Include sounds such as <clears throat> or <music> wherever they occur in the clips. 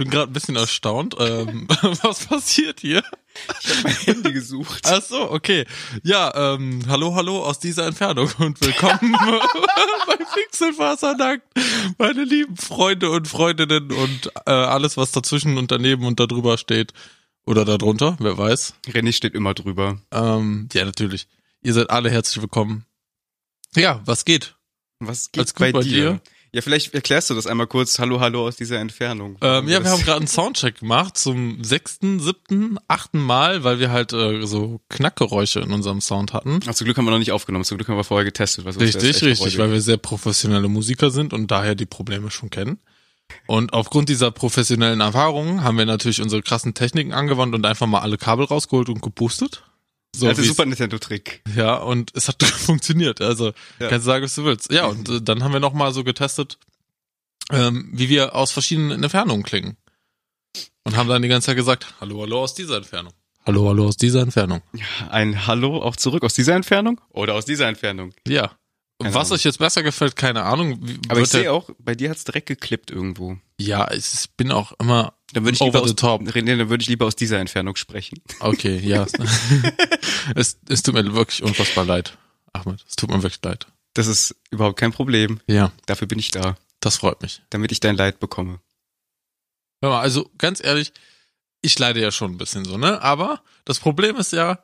Ich bin gerade ein bisschen erstaunt. Ähm, <laughs> was passiert hier? Ich habe mein Handy gesucht. Ach so, okay. Ja, ähm, hallo, hallo aus dieser Entfernung und willkommen <laughs> bei Pixelfasernackt, meine lieben Freunde und Freundinnen und äh, alles, was dazwischen und daneben und darüber steht. Oder darunter, wer weiß. René steht immer drüber. Ähm, ja, natürlich. Ihr seid alle herzlich willkommen. Ja, was geht? Was geht bei, bei dir? dir? Ja, vielleicht erklärst du das einmal kurz. Hallo, hallo aus dieser Entfernung. Ähm, ja, wir haben gerade einen Soundcheck gemacht zum sechsten, siebten, achten Mal, weil wir halt äh, so Knackgeräusche in unserem Sound hatten. Ach, zum Glück haben wir noch nicht aufgenommen. Zum Glück haben wir vorher getestet. Was Richtig, richtig, freudig. weil wir sehr professionelle Musiker sind und daher die Probleme schon kennen. Und aufgrund dieser professionellen Erfahrungen haben wir natürlich unsere krassen Techniken angewandt und einfach mal alle Kabel rausgeholt und geboostet. So Also Super Nintendo-Trick. Ja, und es hat <laughs> funktioniert. Also Ja. kannst du sagen, was du willst. Ja, und äh, dann haben wir noch mal so getestet, ähm, wie wir aus verschiedenen Entfernungen klingen. Und haben dann die ganze Zeit gesagt, hallo, hallo aus dieser Entfernung. Hallo, hallo aus dieser Entfernung. Ein Hallo auch zurück aus dieser Entfernung? Oder aus dieser Entfernung? Ja. Keine was Ahnung. euch jetzt besser gefällt, keine Ahnung. Wie, Aber ich sehe auch, bei dir hat's direkt geklippt irgendwo. Ja, ich ich bin auch immer Dann würde ich over lieber the aus, top. René, dann würde ich lieber aus dieser Entfernung sprechen. Okay, ja. <laughs> <laughs> es, es tut mir wirklich unfassbar leid. Ahmed, es tut mir wirklich leid. Das ist überhaupt kein Problem. Ja, Dafür bin ich da, das freut mich. damit ich dein Leid bekomme. Hör mal, also ganz ehrlich, ich leide ja schon ein bisschen so, ne? Aber das Problem ist ja,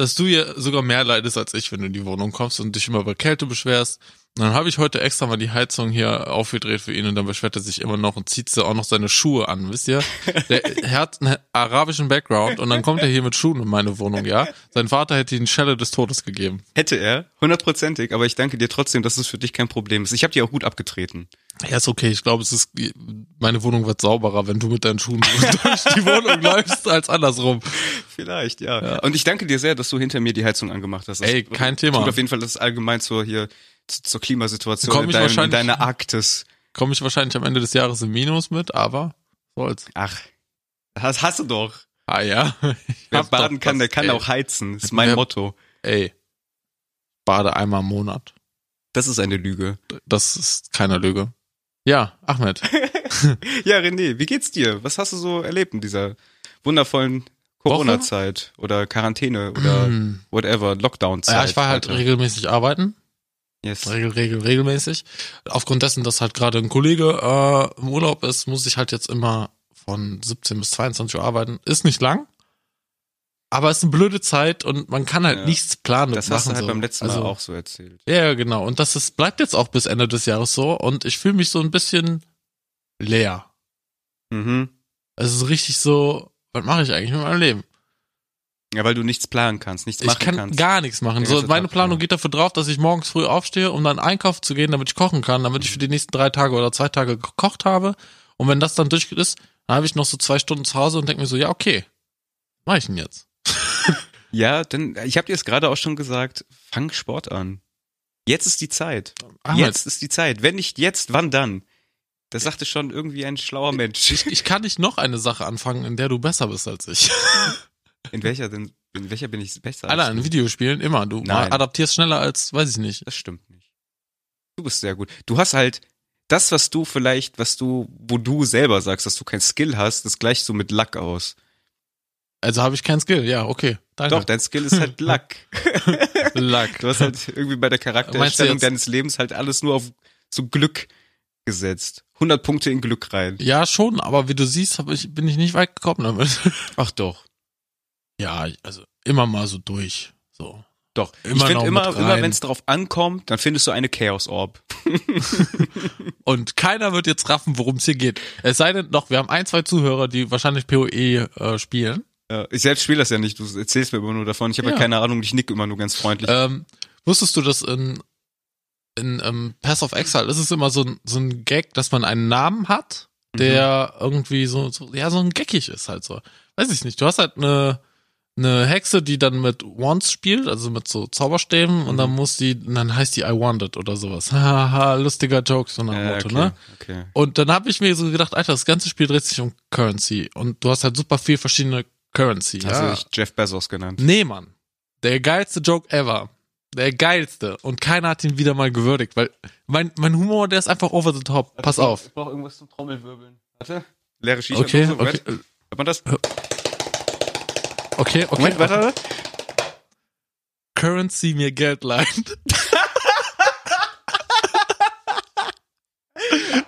dass du ja sogar mehr leidest als ich, wenn du in die Wohnung kommst und dich immer über Kälte beschwerst. Und dann habe ich heute extra mal die Heizung hier aufgedreht für ihn und dann beschwert er sich immer noch und zieht so auch noch seine Schuhe an, wisst ihr? Der, er hat einen arabischen Background und dann kommt er hier mit Schuhen in meine Wohnung, ja? Sein Vater hätte ihn Schelle des Todes gegeben. Hätte er, hundertprozentig, aber ich danke dir trotzdem, dass es für dich kein Problem ist. Ich habe dir auch gut abgetreten. Ja, ist okay. Ich glaube, es ist, meine Wohnung wird sauberer, wenn du mit deinen Schuhen durch die Wohnung <laughs> läufst, als andersrum. Vielleicht, ja. Und ich danke dir sehr, dass du hinter mir die Heizung angemacht hast. Das Ey, kein Thema. Tut auf jeden Fall das allgemein zur hier zur Klimasituation Komm in, in deiner Arktis. Komme ich wahrscheinlich am Ende des Jahres im Minus mit, aber soll's. Ach, das hast du doch. Ah ja. <laughs> Wer baden kann, der kann ey. auch heizen. Das ist mein Motto. Ey. Bade einmal im Monat. Das ist eine Lüge. Das ist keine Lüge. Ja, Ahmed. <laughs> <laughs> Ja, René, wie geht's dir? Was hast du so erlebt in dieser wundervollen Corona-Zeit oder Quarantäne oder Hm. whatever, Lockdown-Zeit? Ja, ich war halt Alter. regelmäßig arbeiten. Yes. Regel, regel, regelmäßig. Aufgrund dessen, dass halt gerade ein Kollege äh, im Urlaub ist, muss ich halt jetzt immer von 17 bis 22 Uhr arbeiten. Ist nicht lang. Aber ist eine blöde Zeit und man kann halt Ja. nichts planen. Das machen, hast du halt so. beim letzten Mal Also- auch so erzählt. Ja, ja, genau. Und das ist, bleibt jetzt auch bis Ende des Jahres so. Und ich fühle mich so ein bisschen leer. Mhm. Es ist richtig so, was mache ich eigentlich mit meinem Leben? Ja, weil du nichts planen kannst, nichts Ich machen kann kannst. gar nichts machen. So, meine Tag, Planung ja. geht dafür drauf, dass ich morgens früh aufstehe, um dann einkaufen zu gehen, damit ich kochen kann, damit ich für die nächsten drei Tage oder zwei Tage gekocht habe. Und wenn das dann durch ist, dann habe ich noch so zwei Stunden zu Hause und denke mir so, ja, okay, mach ich denn jetzt? <laughs> Ja, denn ich habe dir es gerade auch schon gesagt, fang Sport an. Jetzt ist die Zeit. Ahmed, Jetzt ist die Zeit. Wenn nicht jetzt, wann dann? Das sagte schon irgendwie ein schlauer Mensch. ich, ich kann nicht noch eine Sache anfangen, in der du besser bist als ich. <laughs> In welcher denn? In welcher bin ich besser? Alter, als in du? Videospielen immer. Du Nein. adaptierst schneller als, weiß ich nicht. Das stimmt nicht. Du bist sehr gut. Du hast halt das, was du vielleicht, was du, wo du selber sagst, dass du kein Skill hast, das gleicht so mit Luck aus. Also habe ich keinen Skill. Ja, okay. Danke. Doch, dein Skill ist halt <laughs> Luck. Luck. Du hast halt irgendwie bei der du jetzt- deines Lebens halt alles nur auf so Glück gesetzt. 100 Punkte in Glück rein. Ja, schon, aber wie du siehst, hab ich, bin ich nicht weit gekommen damit. Ach doch. Ja, also immer mal so durch. So. Doch. Immer ich finde immer, immer wenn es darauf ankommt, dann findest du eine Chaos Orb. <laughs> Und keiner wird jetzt raffen, worum es hier geht. Es sei denn noch, wir haben ein, zwei Zuhörer, die wahrscheinlich PoE äh, spielen. Ja, ich selbst spiele das ja nicht, du erzählst mir immer nur davon. Ich habe ja. Ja. keine Ahnung, ich nick immer nur ganz freundlich. Ähm, wusstest du, dass in, in ähm, Pass of Exile ist es immer so ein, so ein Gag, dass man einen Namen hat, der irgendwie so, so, ja, so ein geckig ist halt so. Weiß ich nicht. Du hast halt eine, eine Hexe, die dann mit Wands spielt, also mit so Zauberstäben, und dann muss die, und dann heißt die I Want It oder sowas. <laughs> Haha, lustiger Joke, so nach dem Ja, Motto, okay, ne? okay. Und dann habe ich mir so gedacht, Alter, das ganze Spiel dreht sich um Currency und du hast halt super viel verschiedene Currency. Also ja. ich Jeff Bezos genannt. Nee, Mann. Der geilste Joke ever. Der geilste. Und keiner hat ihn wieder mal gewürdigt, weil mein, mein Humor, der ist einfach over the top. Pass auf. Ich brauche irgendwas zum Trommelwirbeln. Warte. Leere Shisha. Okay, okay. Hört man das? Okay, okay. Moment, warte. Currency mir Geld leihen. <laughs>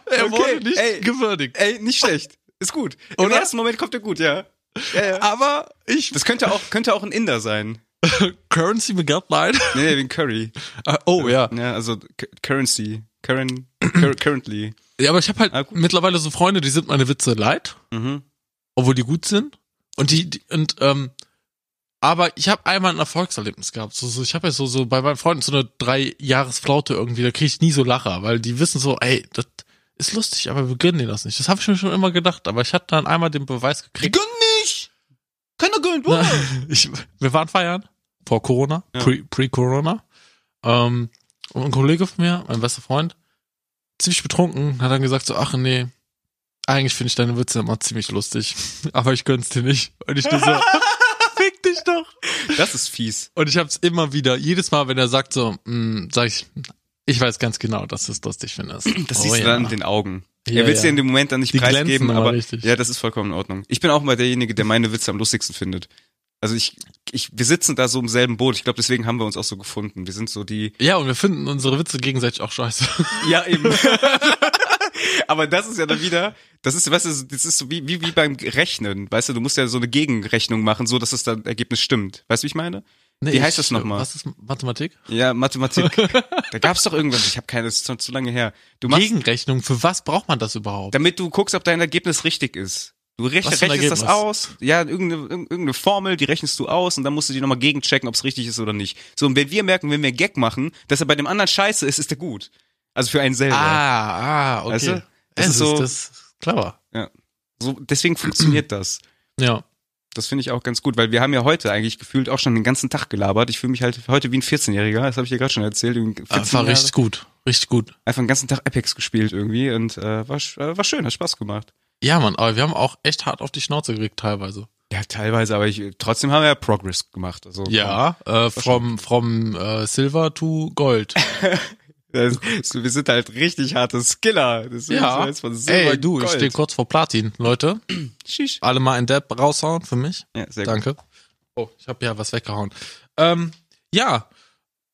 er Okay, wurde nicht ey. gewürdigt. Ey, nicht schlecht. Ist gut. Im Oder? ersten Moment kommt er gut, ja. Ja, ja. Aber ich, Das könnte auch, könnte auch ein Inder sein. <laughs> Currency mir Geld leihen? Nee, nee, wegen Curry. <laughs> Ah, oh, ja. Ja, also Currency. Current, cur currently. Ja, aber ich habe halt Ah, mittlerweile so Freunde, die sind meine Witze leid, Mhm. obwohl die gut sind. Und die, die und ähm, aber ich habe einmal ein Erfolgserlebnis gehabt. So, so ich habe ja so so bei meinen Freunden so eine drei Jahresflaute irgendwie. Da kriege ich nie so Lacher, weil die wissen so, ey, das ist lustig, aber wir gönnen dir das nicht. Das habe ich mir schon immer gedacht. Aber ich hatte dann einmal den Beweis gekriegt. Gönn nicht! Keiner gönnt, Na, <laughs> ich, wir waren feiern vor Corona, Ja. pre- pre-Corona. ähm, und ein Kollege von mir, mein bester Freund, ziemlich betrunken, hat dann gesagt so, ach nee, eigentlich finde ich deine Witze immer ziemlich lustig, <laughs> aber ich gönn's dir nicht. Und ich nur so, <laughs> fick dich doch. Das ist fies. Und ich hab's immer wieder, jedes Mal, wenn er sagt so, mh, sag ich, ich weiß ganz genau, dass du es lustig findest. Das Oh siehst du ja. dann in den Augen. Ja, er will es ja. dir in dem Moment dann nicht Die preisgeben, aber aber ja, das ist vollkommen in Ordnung. Ich bin auch mal derjenige, der meine Witze am lustigsten findet. Also ich, ich, wir sitzen da so im selben Boot. Ich glaube, deswegen haben wir uns auch so gefunden. Wir sind so die. Ja, und wir finden unsere Witze gegenseitig auch scheiße. Ja, eben. <laughs> aber das ist ja dann wieder, das ist, weißt du, das ist so wie, wie, wie beim Rechnen. Weißt du, du musst ja so eine Gegenrechnung machen, so dass das dann Ergebnis stimmt. Weißt du, wie ich meine? Nee, Wie heißt ich- das nochmal? Was ist Mathematik? Ja, Mathematik. <laughs> da gab's doch irgendwas. Ich habe keine, das ist schon zu lange her. Du machst, Gegenrechnung, für was braucht man das überhaupt? damit du guckst, ob dein Ergebnis richtig ist. Du rech Was für ein rechnest das aus. Ja, irgendeine, irgendeine Formel, die rechnest du aus und dann musst du die nochmal gegenchecken, ob es richtig ist oder nicht. So, und wenn wir merken, wenn wir einen Gag machen, dass er bei dem anderen scheiße ist, ist er gut. Also für einen selber. Ah, ah, okay. Weißt du? Das, Das ist so- das ist clever. So, deswegen funktioniert das. Ja. Das finde ich auch ganz gut, weil wir haben ja heute eigentlich gefühlt auch schon den ganzen Tag gelabert. Ich fühle mich halt heute wie ein 14-Jähriger, das habe ich dir gerade schon erzählt. irgendwie 14 War richtig gut. Richtig gut. Einfach den ganzen Tag Apex gespielt irgendwie und äh, war, äh, war schön, hat Spaß gemacht. Ja, Mann, aber wir haben auch echt hart auf die Schnauze gekriegt teilweise. Ja, teilweise, aber ich, trotzdem haben wir ja Progress gemacht. Also, Ja, äh, from, from äh, Silver to Gold. <laughs> Das, wir sind halt richtig harte Skiller. Ja. Ey, du, ich Gold. stehe kurz vor Platin. Leute, alle mal ein Depp raushauen für mich. Ja, sehr gut. Danke. Oh, ich habe ja was weggehauen. Ähm, ja,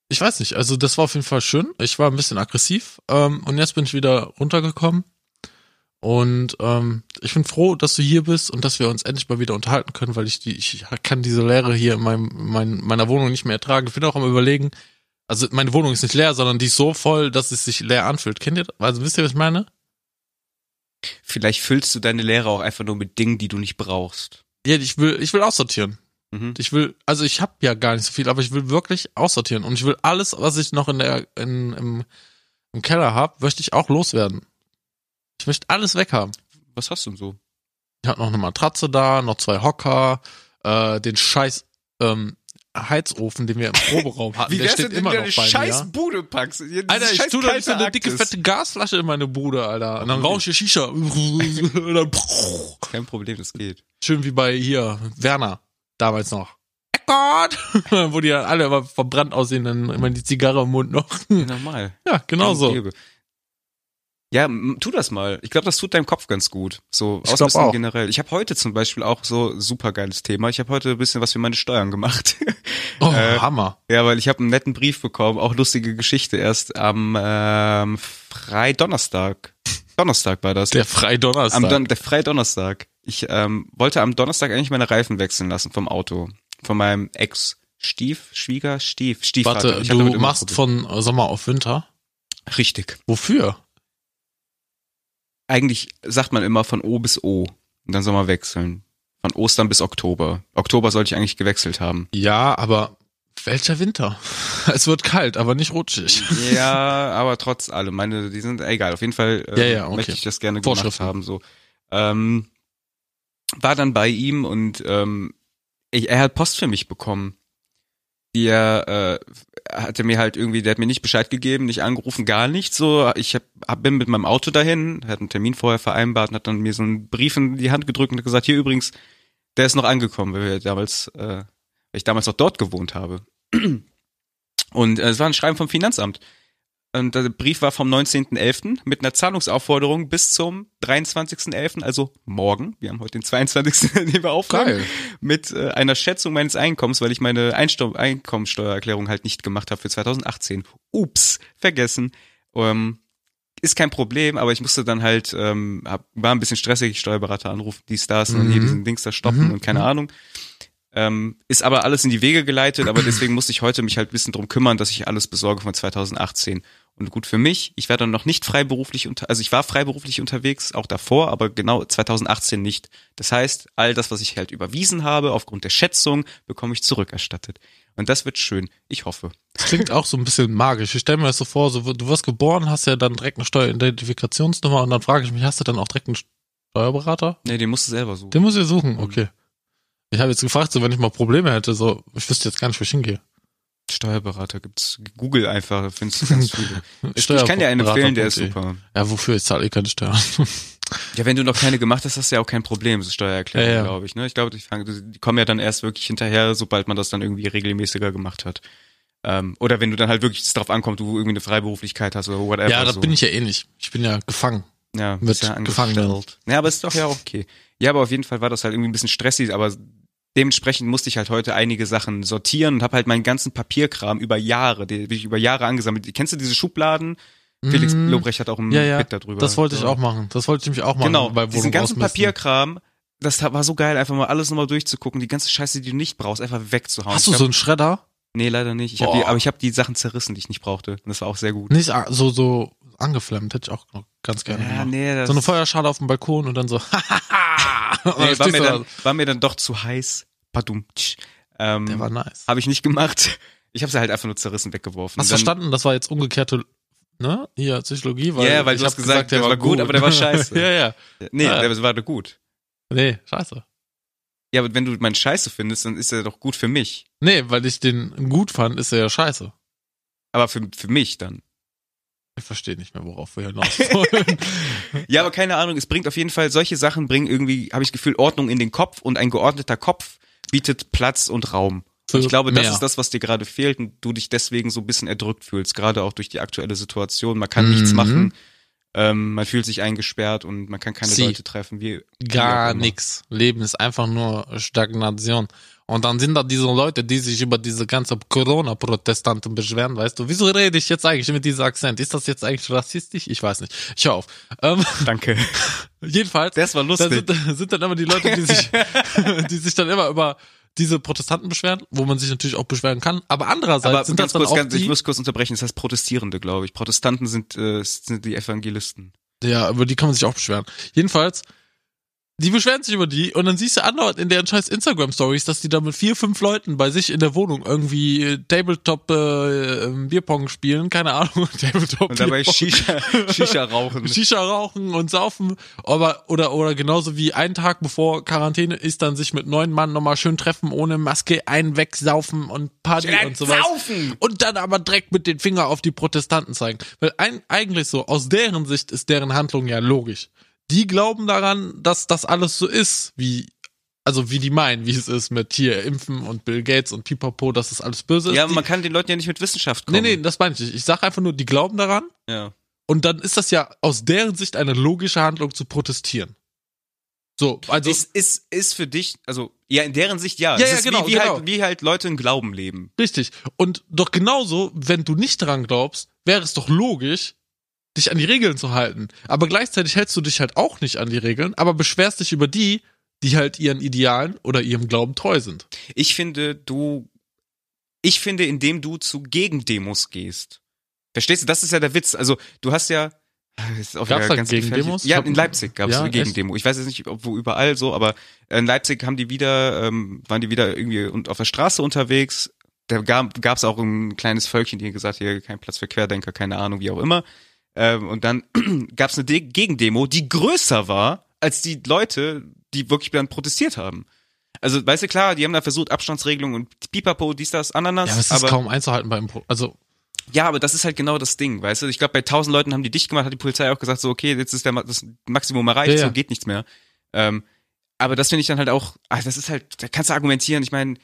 ich weiß nicht. Also das war auf jeden Fall schön. Ich war ein bisschen aggressiv ähm, und jetzt bin ich wieder runtergekommen. Und ähm, ich bin froh, dass du hier bist und dass wir uns endlich mal wieder unterhalten können, weil ich die, ich kann diese Leere hier in meinem, mein, meiner Wohnung nicht mehr ertragen. Ich bin auch am überlegen. Also meine Wohnung ist nicht leer, sondern die ist so voll, dass es sich leer anfühlt. Kennt ihr? das? Also wisst ihr, was ich meine? Vielleicht füllst du deine Lehre auch einfach nur mit Dingen, die du nicht brauchst. Ja, ich will, ich will aussortieren. Mhm. Ich will, also ich habe ja gar nicht so viel, aber ich will wirklich aussortieren und ich will alles, was ich noch in der in, im, im Keller habe, möchte ich auch loswerden. Ich möchte alles weghaben. Was hast du denn so? Ich habe noch eine Matratze da, noch zwei Hocker, äh, den scheiß ähm, Heizofen, den wir im Proberaum hatten, der steht immer noch bei mir. Bude packst? Alter, ich tue da so eine dicke, fette Gasflasche in meine Bude, Alter. Und dann rauche ich Shisha. <laughs> Und dann <laughs> Kein Problem, das geht. Schön wie bei hier, Werner, damals noch. Eckart! <laughs> Wo die dann alle immer verbrannt aussehen, dann immer die Zigarre im Mund noch. Ja, normal. Ja, genau so. Ja, tu das mal. Ich glaube, das tut deinem Kopf ganz gut. So Ich ausmisten auch. generell. Ich habe heute zum Beispiel auch so super geiles Thema. Ich habe heute ein bisschen was für meine Steuern gemacht. <laughs> Oh, Äh, Hammer. ja, weil ich habe einen netten Brief bekommen, auch lustige Geschichte erst am ähm, Freidonnerstag. Donnerstag war das. Der Freidonnerstag. Am Don der Freidonnerstag. Ich ähm, wollte am Donnerstag eigentlich meine Reifen wechseln lassen vom Auto. Von meinem Ex-Stief, Schwieger, Stief, Stiefvater. Warte, Ich du machst von Sommer auf Winter? Richtig. Wofür? Eigentlich sagt man immer von O bis O. Und dann soll man wechseln. Von Ostern bis Oktober. Oktober sollte ich eigentlich gewechselt haben. Ja, aber welcher Winter? <laughs> Es wird kalt, aber nicht rutschig. Ja, <laughs> aber trotz allem, meine, die sind egal. Auf jeden Fall äh, Ja, ja, okay. möchte ich das gerne gemacht haben. So ähm, war dann bei ihm und ähm, ich, er hat Post für mich bekommen. Die er äh, hatte mir halt irgendwie, der hat mir nicht Bescheid gegeben, nicht angerufen, gar nichts. So, ich hab, hab bin mit meinem Auto dahin, hat einen Termin vorher vereinbart und hat dann mir so einen Brief in die Hand gedrückt und hat gesagt, hier übrigens, der ist noch angekommen, weil wir damals, äh, weil ich damals noch dort gewohnt habe. <clears throat> Und äh, es war ein Schreiben vom Finanzamt. Und der Brief war vom 19.11. mit einer Zahlungsaufforderung bis zum 23.11., also morgen. Wir haben heute den 22., den wir aufnehmen. Geil. Mit äh, einer Schätzung meines Einkommens, weil ich meine Einstau Einkommensteuererklärung halt nicht gemacht habe für 2018. Ups, vergessen. Ähm, ist kein Problem, aber ich musste dann halt, ähm, hab, war ein bisschen stressig, Steuerberater anrufen, die Stars und Mhm. hier diesen Dings da stoppen Mhm. und keine Mhm. Ahnung. Ähm, ist aber alles in die Wege geleitet, aber <clears throat> deswegen musste ich heute mich halt ein bisschen drum kümmern, dass ich alles besorge von 2018. Und gut für mich, ich war dann noch nicht freiberuflich unter, also ich war freiberuflich unterwegs, auch davor, aber genau 2018 nicht. Das heißt, all das, was ich halt überwiesen habe, aufgrund der Schätzung, bekomme ich zurückerstattet. Und das wird schön. Ich hoffe. Das klingt auch so ein bisschen magisch. Ich stelle mir das so vor, so, du wirst geboren, hast ja dann direkt eine Steueridentifikationsnummer und dann frage ich mich, hast du dann auch direkt einen Steuerberater? Nee, den musst du selber suchen. Den muss ich suchen, okay. Ich habe jetzt gefragt, so wenn ich mal Probleme hätte, so ich wüsste jetzt gar nicht, wo ich hingehe. Steuerberater gibt's. Google einfach, findest du ganz <laughs> viele. Ich kann dir einen empfehlen, der ist Steuerberater.de. super. Ja, wofür? Ich zahle eh keine Steuern. <laughs> Ja, wenn du noch keine gemacht hast, hast du ja auch kein Problem, so Steuererklärung, Ja, ja. glaube ich. Ne? Ich glaube, die, fangen- die kommen ja dann erst wirklich hinterher, sobald man das dann irgendwie regelmäßiger gemacht hat. Ähm, oder wenn du dann halt wirklich es drauf ankommt, du irgendwie eine Freiberuflichkeit hast oder whatever. ja, das so. bin ich ja eh nicht. Ich bin ja gefangen. ja, mit bist ja angestellt. Ja, aber ist doch ja auch okay. Ja, aber auf jeden Fall war das halt irgendwie ein bisschen stressig, aber dementsprechend musste ich halt heute einige Sachen sortieren und habe halt meinen ganzen Papierkram über Jahre, den ich über Jahre angesammelt. Kennst du diese Schubladen? Felix Mm, Lobrecht hat auch ein Ja, ja. Bit darüber. Das wollte ich So. auch machen. Das wollte ich nämlich auch machen. Genau, bei diesen ganzen. Papierkram, das war so geil, einfach mal alles nochmal durchzugucken, die ganze Scheiße, die du nicht brauchst, einfach wegzuhauen. Hast du so hab, einen Schredder? Nee, leider nicht. Ich hab die, aber ich habe die Sachen zerrissen, die ich nicht brauchte. Und das war auch sehr gut. Nicht so so angeflammt, hätte ich auch noch ganz gerne Ja, gemacht. nee, das So eine Feuerschale auf dem Balkon und dann so. <laughs> nee, war, mir dann, da. war mir dann doch zu heiß. Padum. Ähm, Der war nice. habe ich nicht gemacht. Ich habe sie halt einfach nur zerrissen weggeworfen. Hast dann- verstanden? Das war jetzt umgekehrte, ne? Hier, Psychologie, weil. Ja, ja, weil ich du hast hab gesagt, der war gut, aber der war scheiße. <laughs> ja, ja. Nee, Ah. der war gut. Nee, scheiße. Ja, aber wenn du meinen Scheiße findest, dann ist er doch gut für mich. Nee, weil ich den gut fand, ist er ja scheiße. Aber für, für mich dann. Ich verstehe nicht mehr, worauf wir hinaus wollen. <laughs> Ja, aber keine Ahnung, es bringt auf jeden Fall, solche Sachen bringen irgendwie, habe ich das Gefühl, Ordnung in den Kopf und ein geordneter Kopf bietet Platz und Raum. Und ich glaube, das mehr. ist das, was dir gerade fehlt und du dich deswegen so ein bisschen erdrückt fühlst, gerade auch durch die aktuelle Situation. Man kann nichts Mhm. machen, ähm, man fühlt sich eingesperrt und man kann keine Sie. Leute treffen. Wie, Gar nix. Leben ist einfach nur Stagnation. Und dann sind da diese Leute, die sich über diese ganze Corona-Protestanten beschweren, weißt du. Wieso rede ich jetzt eigentlich mit diesem Akzent? Ist das jetzt eigentlich rassistisch? Ich weiß nicht. Ich hör auf. Ähm, Danke. <laughs> jedenfalls, Das war da lustig. sind, <laughs> sind dann immer die Leute, die sich, <laughs> die sich dann immer über diese Protestanten beschweren, wo man sich natürlich auch beschweren kann. Aber andererseits Aber sind das dann kurz, auch ganz, die, ich muss kurz unterbrechen, das heißt Protestierende, glaube ich. Protestanten sind, äh, sind die Evangelisten. Ja, über die kann man sich auch beschweren. Jedenfalls, die beschweren sich über die und dann siehst du andauernd in deren scheiß Instagram-Stories, dass die da mit vier, fünf Leuten bei sich in der Wohnung irgendwie äh, Tabletop äh, ähm, Bierpong spielen, keine Ahnung, <laughs> Tabletop Und dabei. Shisha, Shisha rauchen. <laughs> Shisha rauchen und saufen, aber oder oder genauso wie einen Tag bevor Quarantäne ist, dann sich mit neun Mann nochmal schön treffen, ohne Maske, einen wegsaufen und Party und sowas. Saufen! Und dann aber direkt mit den Finger auf die Protestanten zeigen. Weil ein, eigentlich so, aus deren Sicht ist deren Handlung ja logisch. Die glauben daran, dass das alles so ist, wie, also wie die meinen, wie es ist mit hier Impfen und Bill Gates und Pipapo, dass das alles böse ist. Ja, aber die, man kann den Leuten ja nicht mit Wissenschaft nee, kommen. nee, das meine ich nicht. Ich sag einfach nur, die glauben daran Ja. und dann ist das ja aus deren Sicht eine logische Handlung zu protestieren. So, also, ist, ist, ist für dich, also, ja, in deren Sicht ja. Ja, ja, genau, wie, wie, genau. Halt, wie halt Leute im Glauben leben. richtig. Und doch genauso, wenn du nicht daran glaubst, wäre es doch logisch, dich an die Regeln zu halten. Aber gleichzeitig hältst du dich halt auch nicht an die Regeln, aber beschwerst dich über die, die halt ihren Idealen oder ihrem Glauben treu sind. Ich finde, du, ich finde, indem du zu Gegendemos gehst. Verstehst du? Das ist ja der Witz. Also, du hast ja, das <laughs> ist auch Gab's wieder da ganz Gegendemos? Ja, in Leipzig gab es Ja, eine echt? Gegendemo. Ich weiß jetzt nicht, ob wo überall so, aber in Leipzig haben die wieder, ähm, waren die wieder irgendwie und auf der Straße unterwegs. Da gab es auch ein kleines Völkchen, die gesagt, hier kein Platz für Querdenker, keine Ahnung, wie auch immer. Ähm, und dann <clears throat> gab es eine De Gegendemo, die größer war als die Leute, die wirklich dann protestiert haben. Also, weißt du, klar, die haben da versucht, Abstandsregelungen und Pipapo, dies, das, Ananas. Ja, aber es ist kaum einzuhalten beim, Pro also, Ja, aber das ist halt genau das Ding, weißt du? Ich glaube, bei tausend Leuten haben die dicht gemacht, hat die Polizei auch gesagt, so, okay, jetzt ist der, das Maximum erreicht, Ja, ja. so geht nichts mehr. Ähm, aber das finde ich dann halt auch, ah, das ist halt, da kannst du argumentieren, ich meine,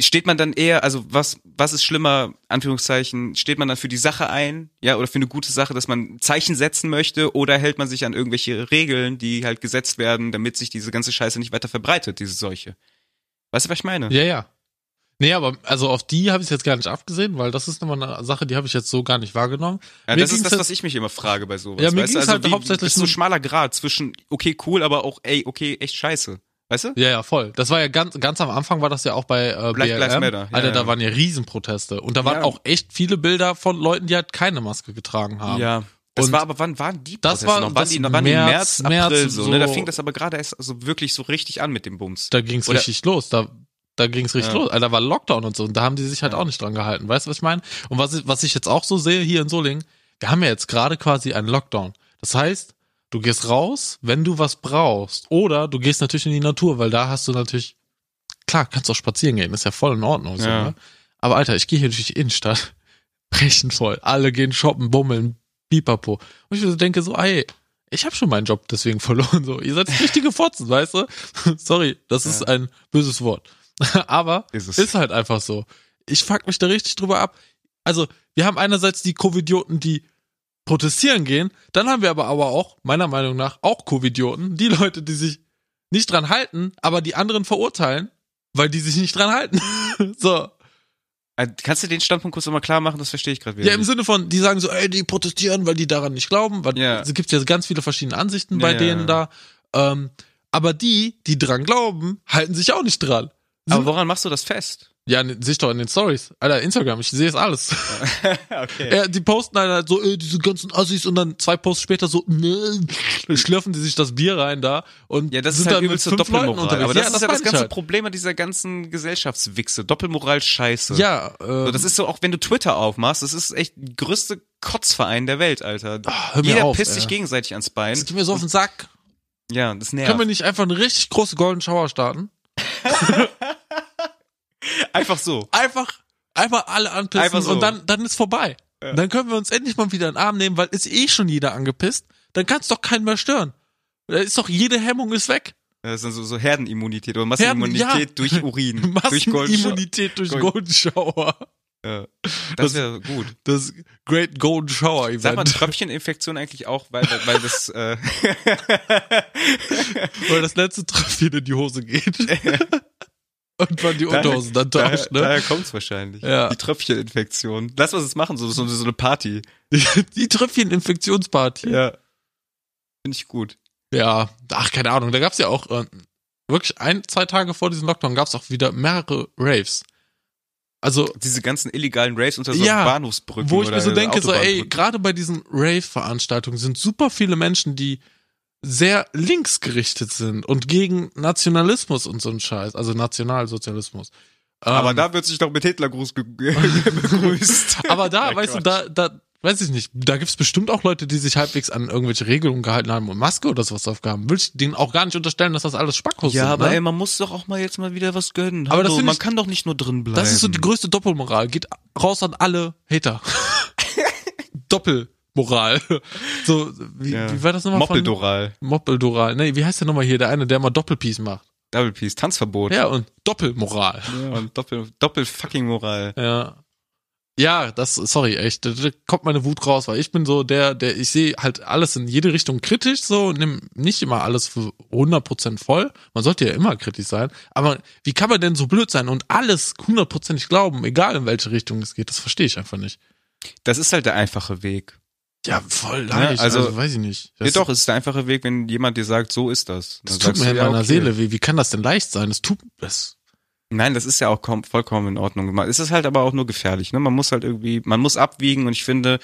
Steht man dann eher, also was, was ist schlimmer, Anführungszeichen, steht man dann für die Sache ein, ja, oder für eine gute Sache, dass man Zeichen setzen möchte, oder hält man sich an irgendwelche Regeln, die halt gesetzt werden, damit sich diese ganze Scheiße nicht weiter verbreitet, diese Seuche? Weißt du, was ich meine? Ja, ja. Nee, aber also auf die habe ich jetzt gar nicht abgesehen, weil das ist nochmal eine Sache, die habe ich jetzt so gar nicht wahrgenommen. Ja, Mir das ist das, was ich mich immer frage bei sowas. Ja, mir weißt du? Also halt wie, hauptsächlich ist so ein schmaler Grad zwischen okay, cool, aber auch ey, okay, echt scheiße. Weißt du? Ja, ja, voll. Das war ja ganz, ganz am Anfang war das ja auch bei äh, Black BLM. Lives Matter. Ja, Alter, ja. da waren ja Riesenproteste. Und da waren Ja. auch echt viele Bilder von Leuten, die halt keine Maske getragen haben. Ja. Das Und war aber wann waren die das Proteste war- noch? Waren das die, waren die im März- März, April März so, ne? Da so- fing das aber gerade erst so wirklich so richtig an mit dem Bums. Da ging's Oder- richtig los. Da, da ging's richtig Ja. los. Alter, da war Lockdown und so. Und da haben die sich halt auch nicht dran gehalten. Weißt du, was ich meine? Und was ich, was ich jetzt auch so sehe hier in Solingen, wir haben ja jetzt gerade quasi einen Lockdown. Das heißt, du gehst raus, wenn du was brauchst. Oder du gehst natürlich in die Natur, weil da hast du natürlich, klar, kannst auch spazieren gehen, ist ja voll in Ordnung. So, Ja. ne? Aber Alter, ich gehe hier durch die Innenstadt, <laughs> brechen voll. Alle gehen shoppen, bummeln, pipapo. Und ich so denke so, ey, ich habe schon meinen Job deswegen <laughs> verloren. So, ihr seid richtige Fotzen, <laughs> weißt du? Sorry, das ist ein böses Wort. Aber Ist es. ist halt einfach so. Ich fuck mich da richtig drüber ab. Also, wir haben einerseits die Covidioten, die protestieren gehen, dann haben wir aber, aber auch, meiner Meinung nach, auch Covidioten, die Leute, die sich nicht dran halten, aber die anderen verurteilen, weil die sich nicht dran halten. <laughs> so. Äh, Kannst du den Standpunkt kurz nochmal klar machen? Das verstehe ich gerade wieder. Ja, im nicht. Sinne von, die sagen so, ey, die protestieren, weil die daran nicht glauben, weil Ja. es gibt ja ganz viele verschiedene Ansichten bei Ja. denen da. Ähm, aber die, die dran glauben, halten sich auch nicht dran. aber woran machst du das fest? Ja, ne, sieh doch in den Stories. Alter, Instagram, ich sehe es alles. <laughs> okay. Ja, die posten halt so, ey, diese ganzen Assis und dann zwei Posts später so, ne, schlürfen die sich das Bier rein da und Ja, das sind ist halt dann mit fünf Leuten Doppelmoral. unterwegs. Aber das ja, ist ja das ich ganze halt. Problem an dieser ganzen Gesellschaftswichse. Doppelmoral scheiße. Ja, äh, So, das ist so, auch wenn du Twitter aufmachst, das ist echt der größte Kotzverein der Welt, Alter. Ah, hör mir Jeder auf, pisst sich gegenseitig ans Bein. das geht mir so auf den Sack. Ja, das nervt. Können wir nicht einfach eine richtig große Golden Shower starten? <laughs> Einfach so. Einfach, einfach alle anpissen Einfach so. und dann, dann ist vorbei. Dann können wir uns endlich mal wieder in den Arm nehmen, weil ist eh schon jeder angepisst. Dann kann es doch keinen mehr stören. Da ist doch jede Hemmung ist weg. Das ist so, so Herdenimmunität oder Massenimmunität Herden- ja. durch Urin. <laughs> Massenimmunität durch Gold- Golden Shower. Ja. Das wäre gut. Das Great Golden Shower Event. Sagt man Tröpfcheninfektion eigentlich auch, weil, weil, weil das, äh, <laughs> weil das letzte Tröpfchen in die Hose geht. <laughs> Und man die <laughs> Unterhosen dann daher, tauscht, ne? daher kommt's wahrscheinlich. Ja. Die Tröpfcheninfektion. Lass uns das machen, so, so, so eine Party. <laughs> Die Tröpfchen-Infektionsparty. Ja. Finde ich gut. Ja, ach, keine Ahnung. Da gab's ja auch äh, wirklich ein, zwei Tage vor diesem Lockdown gab's auch wieder mehrere Raves. Also, Diese ganzen illegalen Raves unter so Ja, Bahnhofsbrücken. wo ich mir so denke, so, ey, gerade bei diesen Rave-Veranstaltungen sind super viele Menschen, die sehr linksgerichtet sind und gegen Nationalismus und so ein Scheiß, also Nationalsozialismus. Aber Ähm, da wird sich doch mit Hitlergruß <laughs> begrüßt. <laughs> Aber da, Ja, weißt du, Quatsch. da, da, weiß ich nicht, da gibt's bestimmt auch Leute, die sich halbwegs an irgendwelche Regelungen gehalten haben und Maske oder sowas aufgehaben. Will ich denen auch gar nicht unterstellen, dass das alles Spackos Ja, sind. aber ne? ey, man muss doch auch mal jetzt mal wieder was gönnen. Aber das Hallo, find man ich- kann doch nicht nur drin bleiben. das ist so die größte Doppelmoral. Geht raus an alle Hater. <laughs> Doppelmoral. <laughs> So, wie, Ja. wie war das nochmal? von- Moppeldoral. Moppeldoral. Nee, wie heißt der nochmal hier? Der eine, der mal Doppelpiece macht. Peace, Tanzverbot. Ja, und Doppelmoral. Ja, und Doppel, Doppel fucking Moral. Ja. Ja, das, sorry, echt, da, da kommt meine Wut raus, weil ich bin so der, der, ich sehe halt alles in jede Richtung kritisch so und nimm nicht immer alles für 100% voll. Man sollte ja immer kritisch sein. Aber wie kann man denn so blöd sein und alles 100%ig glauben, egal in welche Richtung es geht? Das verstehe ich einfach nicht. Das ist halt der einfache Weg. Ja, voll Ja, leicht. also- also, weiß ich nicht. Ja, Das, doch, es ist der einfache Weg, wenn jemand dir sagt, so ist das. das Dann tut sagst mir in ja, meiner okay. Seele weh. Wie kann das denn leicht sein? Das tut, das, Nein, das ist ja auch kaum, vollkommen in Ordnung. Es ist halt aber auch nur gefährlich. Ne? Man muss halt irgendwie, man muss abwiegen und ich finde,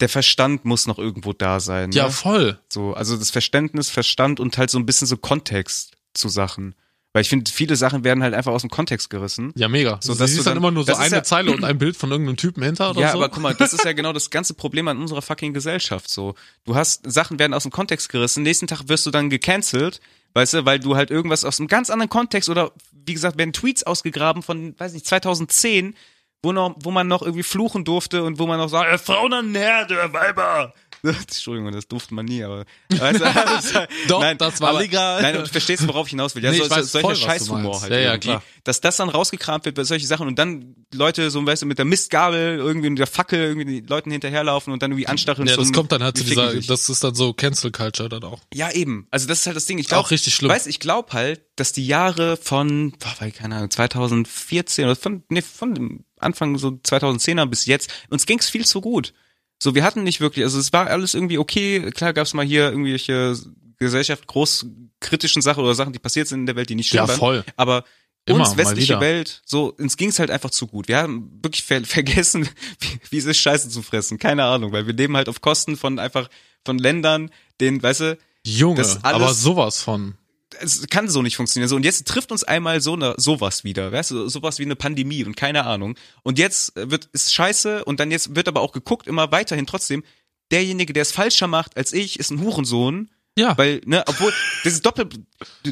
der Verstand muss noch irgendwo da sein. ja, ne? voll. So, also das Verständnis, Verstand und halt so ein bisschen so Kontext zu Sachen. Weil ich finde, viele Sachen werden halt einfach aus dem Kontext gerissen. Ja, mega. So, dass siehst du dann dann- immer nur so das ist eine ja- Zeile und ein Bild von irgendeinem Typen hinter oder ja, so. aber guck mal, das ist ja genau das ganze Problem an unserer fucking Gesellschaft so. Du hast, Sachen werden aus dem Kontext gerissen, nächsten Tag wirst du dann gecancelt, weißt du, weil du halt irgendwas aus einem ganz anderen Kontext oder, wie gesagt, werden Tweets ausgegraben von, weiß nicht, 2010, wo noch, wo man noch irgendwie fluchen durfte und wo man noch sagt, äh, Frauen an Herde, Weiber. <laughs> Entschuldigung, das durfte man nie, aber. Weißt du, <laughs> Doch, das war aber, legal. Nein, du verstehst, worauf ich hinaus will. Ja, Nee, so, weiß so, voll, solcher du Scheißhumor halt. Ja, ja, klar. Dass das dann rausgekramt wird bei solchen Sachen und dann Leute so, weißt du, mit der Mistgabel irgendwie mit der Fackel irgendwie den Leuten hinterherlaufen und dann irgendwie anstacheln. Ja, zum- das kommt dann halt zu dieser, das ist dann so Cancel Culture dann auch. Ja, eben. Also das ist halt das Ding. Ich glaube, Auch richtig schlimm. Weißt, ich glaube halt, dass die Jahre von, boah, weil, keine Ahnung, 2014 oder von, nee, von Anfang so 2010er bis jetzt, uns ging's viel zu gut. So, wir hatten nicht wirklich, also es war alles irgendwie okay. Klar gab's mal hier irgendwelche Gesellschaft groß kritischen Sachen oder Sachen, die passiert sind in der Welt, die nicht schlimm Ja, waren. voll. Aber Immer, uns westliche. Welt, so, uns ging's halt einfach zu gut. Wir haben wirklich ver <laughs> vergessen, wie, wie es ist, Scheiße zu fressen. Keine Ahnung, weil wir leben halt auf Kosten von einfach, von Ländern, denen, weißt du, Junge, Das alles- aber sowas von. Es kann so nicht funktionieren. So, und jetzt trifft uns einmal so eine, sowas wieder, weißt du, sowas wie eine Pandemie und keine Ahnung. Und jetzt wird, ist scheiße und dann jetzt wird aber auch geguckt, immer weiterhin trotzdem, derjenige, der es falscher macht als ich, ist ein Hurensohn, Ja. weil, ne, obwohl, das ist doppelt,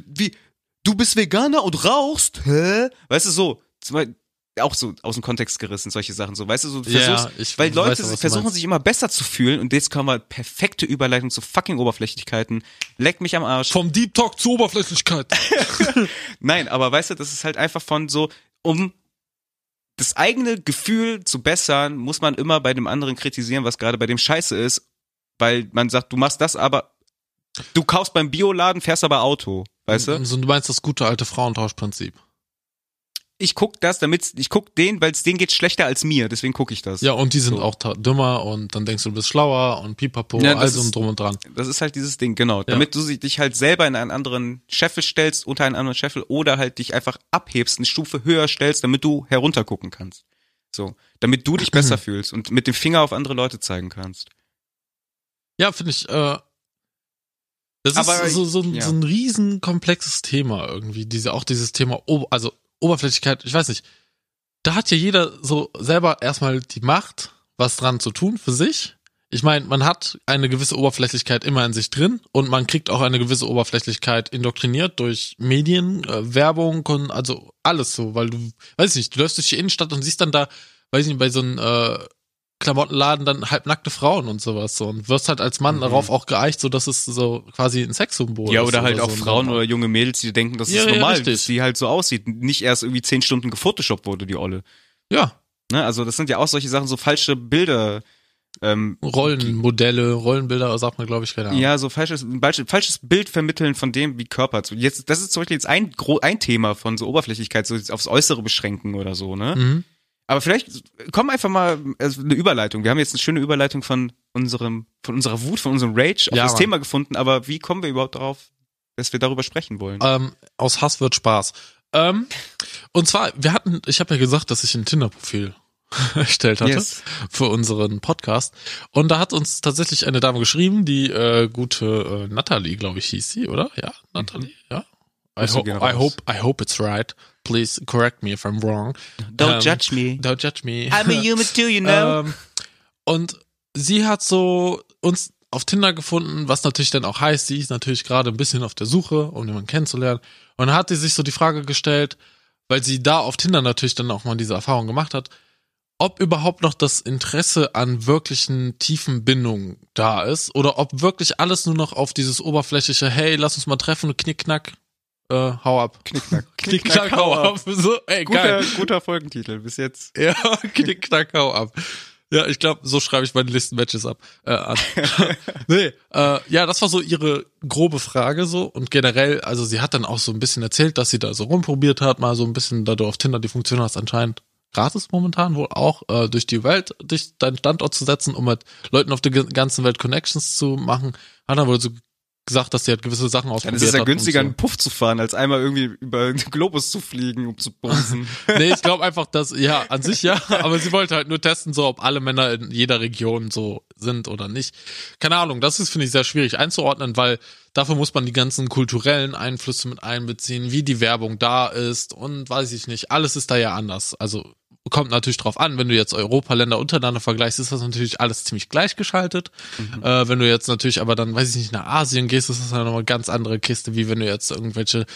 wie, du bist Veganer und rauchst, hä? Weißt du, so, auch so aus dem Kontext gerissen, solche Sachen, so, weißt du, so, Ja, versuchst, ich weil weiß Leute du versuchen sich immer besser zu fühlen und jetzt kommen wir perfekte Überleitung zu fucking Oberflächlichkeiten, leck mich am Arsch. Vom Deep Talk zur Oberflächlichkeit. <laughs> Nein, aber weißt du, das ist halt einfach von so, um das eigene Gefühl zu bessern, muss man immer bei dem anderen kritisieren, was gerade bei dem scheiße ist, weil man sagt, du machst das, aber du kaufst beim Bioladen, fährst aber Auto, weißt du? Also, du meinst das gute alte Frauentauschprinzip. Ich guck das, damit ich guck den, weil es denen geht schlechter als mir, deswegen guck ich das. Ja, und die sind So. auch dümmer und dann denkst du, du bist schlauer und pipapo, Ja, also ist- und drum und dran. Das ist halt dieses Ding, genau. Damit du dich halt selber in einen anderen Scheffel stellst, unter einen anderen Scheffel, oder halt dich einfach abhebst, eine Stufe höher stellst, damit du heruntergucken kannst. So. Damit du dich besser <clears throat> fühlst und mit dem Finger auf andere Leute zeigen kannst. Ja, finde ich, äh, das Aber, ist so, so, ein- ja. so ein riesen komplexes Thema irgendwie, diese, auch dieses Thema, also Oberflächlichkeit, ich weiß nicht, da hat ja jeder so selber erstmal die Macht, was dran zu tun für sich. Ich meine, man hat eine gewisse Oberflächlichkeit immer in sich drin und man kriegt auch eine gewisse Oberflächlichkeit indoktriniert durch Medien, äh, Werbung und also alles so, weil du, weiß ich nicht, du läufst durch die Innenstadt und siehst dann da, weiß ich nicht, bei so einem äh, Klamottenladen dann halbnackte Frauen und sowas so und wirst halt als Mann Mhm. darauf auch geeicht, so dass es so quasi ein Sexsymbol Ja, ist. oder halt auch so. Frauen oder junge Mädels, die denken, das Ja, ist ja, normal, dass sie halt so aussieht. Nicht erst irgendwie zehn Stunden gefotoshoppt wurde, die Olle. Ja, Ne? Also das sind ja auch solche Sachen, so falsche Bilder. Ähm, Rollenmodelle, Rollenbilder, sagt man, glaube ich, keine Ahnung. ja, so falsches, ein falsches, falsches Bild vermitteln von dem, wie Körper. zu- Jetzt, das ist zum Beispiel jetzt ein, ein Thema von so Oberflächlichkeit, so aufs Äußere beschränken oder so, ne? Mhm. Aber vielleicht komm einfach mal also eine Überleitung. Wir haben jetzt eine schöne Überleitung von unserem, von unserer Wut, von unserem Rage auf Ja, das Mann. Thema gefunden. Aber wie kommen wir überhaupt darauf, dass wir darüber sprechen wollen? Ähm, aus Hass wird Spaß. Ähm, und zwar, wir hatten, ich habe ja gesagt, dass ich ein Tinder-Profil <laughs> erstellt hatte Yes. für unseren Podcast. Und da hat uns tatsächlich eine Dame geschrieben, die äh, gute äh, Natalie, glaube ich, hieß sie, oder? Ja, Natalie, ja. I, ho I hope I hope it's right. Please correct me if I'm wrong. Don't Ähm, judge me. Don't judge me. I'm a human too, you know. <laughs> Ähm, und sie hat so uns auf Tinder gefunden, was natürlich dann auch heißt, sie ist natürlich gerade ein bisschen auf der Suche, um jemanden kennenzulernen. Und dann hat sie sich so die Frage gestellt, weil sie da auf Tinder natürlich dann auch mal diese Erfahrung gemacht hat, ob überhaupt noch das Interesse an wirklichen tiefen Bindungen da ist oder ob wirklich alles nur noch auf dieses oberflächliche, hey, lass uns mal treffen, knickknack, äh, hau ab. Knickknack. <laughs> Knickknack, hau ab. So, ey, geil. Guter, guter Folgentitel bis jetzt. <laughs> Ja, knickknack, hau ab. Ja, ich glaube, so schreibe ich meine Listen-Matches ab. Äh, an. <laughs> nee, äh, ja, das war so ihre grobe Frage so. Und generell, also sie hat dann auch so ein bisschen erzählt, dass sie da so rumprobiert hat, mal so ein bisschen, da du auf Tinder die Funktion hast, anscheinend gratis momentan wohl auch, äh, durch die Welt, dich deinen Standort zu setzen, um mit Leuten auf der ganzen Welt Connections zu machen. Hat dann wohl so gesagt, dass sie halt gewisse Sachen Dann ausprobiert ist es ja hat. günstiger, und einen Puff zu fahren, als einmal irgendwie über den Globus zu fliegen, um zu bumsen. so. <laughs> Nee, ich glaube <laughs> einfach, dass, ja, an sich ja, aber sie wollte halt nur testen, so, ob alle Männer in jeder Region so sind oder nicht. Keine Ahnung, das ist, finde ich, sehr schwierig einzuordnen, weil dafür muss man die ganzen kulturellen Einflüsse mit einbeziehen, wie die Werbung da ist und weiß ich nicht, alles ist da ja anders. Also, kommt natürlich drauf an, wenn du jetzt Europaländer untereinander vergleichst, ist das natürlich alles ziemlich gleichgeschaltet. Äh, wenn du jetzt natürlich aber dann, weiß ich nicht, nach Asien gehst, ist das dann nochmal eine ganz andere Kiste, wie wenn du jetzt irgendwelche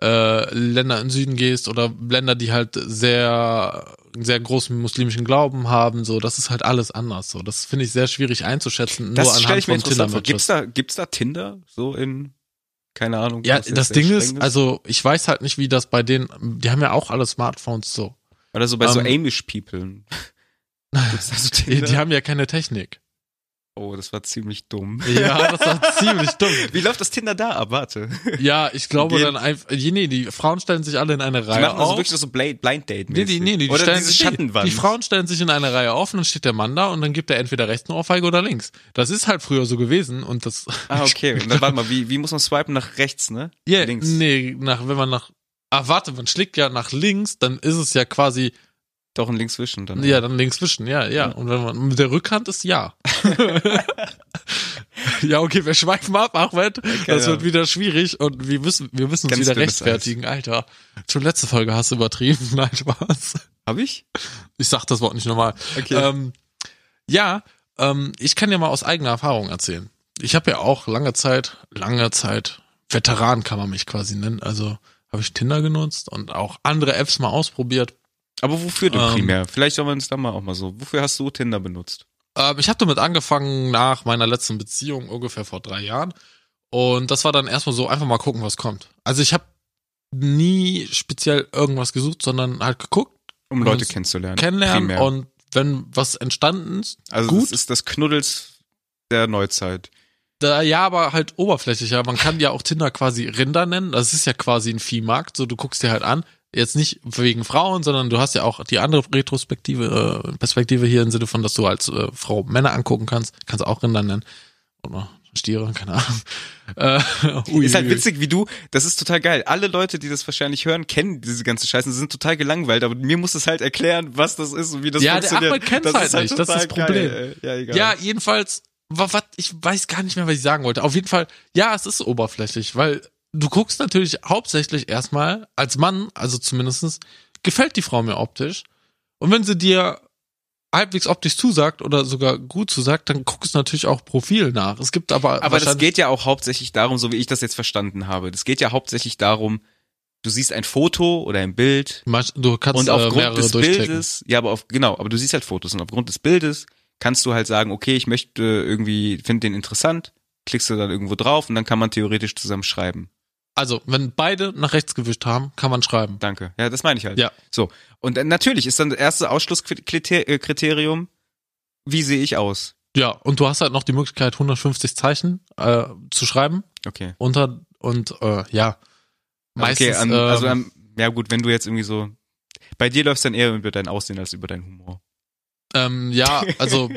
äh, Länder im Süden gehst oder Länder, die halt sehr sehr großen muslimischen Glauben haben, so, das ist halt alles anders, so. Das finde ich sehr schwierig einzuschätzen, Das nur anhand ich mir von interessant vor. Gibt's da, gibt's da Tinder so in, keine Ahnung. Ja, das sehr Ding streng ist, also, ich weiß halt nicht, wie das bei denen, die haben ja auch alle Smartphones so. Oder so bei so ähm, Amish-People. <laughs> Gibt's da so Die, die haben ja keine Technik. oh, das war ziemlich dumm. Ja, das war <laughs> ziemlich dumm. Wie läuft das Tinder da ab? Warte. Ja, ich glaube Gehen- dann einfach, nee, die Frauen stellen sich alle in eine Die Reihe machen also auf. wirklich so Blind, Blind Date Nee, die, nee, die, die Oder stellen diese sich, Schattenwand. die Frauen stellen sich in eine Reihe auf und dann steht der Mann da und dann gibt er entweder rechts eine Ohrfeige oder links. Das ist halt früher so gewesen und das. Ah, okay. <laughs> Und dann warte mal, wie, wie muss man swipen nach rechts, ne? Ja, Links. nee, nach, wenn man nach, ah, warte, man schlägt ja nach links, dann ist es ja quasi, Doch ein links zwischen dann. ja, dann links zwischen, ja, ja. Und wenn man, mit der Rückhand ist ja. <laughs> ja, okay, wir schweifen ab, Ahmed. Das wird wieder schwierig und wir müssen, wir müssen uns Ganz wieder rechtfertigen, Alter. Schon letzte Folge hast du übertrieben. <laughs> Nein, Spaß. Hab ich? Ich sag das Wort nicht normal. Okay. Ähm, ja, ähm, ich kann ja mal aus eigener Erfahrung erzählen. Ich habe ja auch lange Zeit, lange Zeit, Veteran kann man mich quasi nennen. Also habe ich Tinder genutzt und auch andere Apps mal ausprobiert. Aber wofür denn Ähm, primär? Vielleicht sollen wir uns da mal auch mal so. Wofür hast du Tinder benutzt? Ähm, ich habe damit angefangen nach meiner letzten Beziehung, ungefähr vor drei Jahren. Und das war dann erstmal so, einfach mal gucken, was kommt. Also ich habe nie speziell irgendwas gesucht, sondern halt geguckt, Um Leute kennenzulernen. kennenlernen Primär. und wenn was entstanden ist, also gut. das ist das Knuddels der Neuzeit. Da, ja, aber halt oberflächlicher. Man kann ja auch Tinder quasi Rinder nennen. Das ist ja quasi ein Viehmarkt. So, du guckst dir halt an. Jetzt nicht wegen Frauen, sondern du hast ja auch die andere Retrospektive, äh, Perspektive hier im Sinne von, dass du als äh, Frau Männer angucken kannst. Kannst auch Rinder nennen. Oder Stiere, keine Ahnung. <laughs> Äh, ui, Ist halt witzig, wie du, das ist total geil. Alle Leute, die das wahrscheinlich hören, kennen diese ganze Scheiße, sind total gelangweilt, aber mir muss es halt erklären, was das ist und wie das Ja, der funktioniert. Ahmed kennt's halt nicht, das ist das Problem. Geil, ja, egal. Ja, jedenfalls, wa- wat, ich weiß gar nicht mehr, was ich sagen wollte. Auf jeden Fall, ja, es ist oberflächlich, weil du guckst natürlich hauptsächlich erstmal als Mann, also zumindestens gefällt die Frau mir optisch. Und wenn sie dir halbwegs optisch zusagt oder sogar gut zusagt, dann guckst du natürlich auch Profil nach. Es gibt aber Aber das geht ja auch hauptsächlich darum, so wie ich das jetzt verstanden habe. Das geht ja hauptsächlich darum, du siehst ein Foto oder ein Bild du kannst und äh, aufgrund mehrere des. Bildes, ja, aber auf, genau, aber du siehst halt Fotos und aufgrund des Bildes kannst du halt sagen, okay, ich möchte irgendwie, finde den interessant, klickst du dann irgendwo drauf und dann kann man theoretisch zusammen schreiben. Also, wenn beide nach rechts gewischt haben, kann man schreiben. Danke. Ja, das meine ich halt. Ja. So. Und natürlich ist dann das erste Ausschlusskriterium, wie sehe ich aus? Ja, und du hast halt noch die Möglichkeit, 150 Zeichen äh, zu schreiben Okay. unter und äh, ja. Meistens, okay, an, also ähm, ja gut, wenn du jetzt irgendwie so bei dir läuft's dann eher über dein Aussehen als über deinen Humor. Ähm, ja, <laughs> also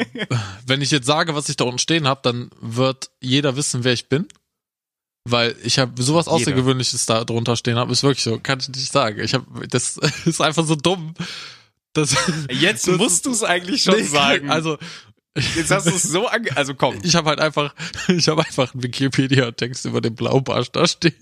wenn ich jetzt sage, was ich da unten stehen habe, dann wird jeder wissen, wer ich bin. Weil ich habe sowas Jeder. Außergewöhnliches da drunter stehen habe, ist wirklich so, kann ich nicht sagen. Ich habe, das <laughs> ist einfach so dumm. Das, <laughs> Jetzt das musst ist- du's eigentlich Nee, Also jetzt hast du es so ange also komm. ich habe halt einfach, ich habe einfach einen Wikipedia-Text über den Blaubarsch da stehen.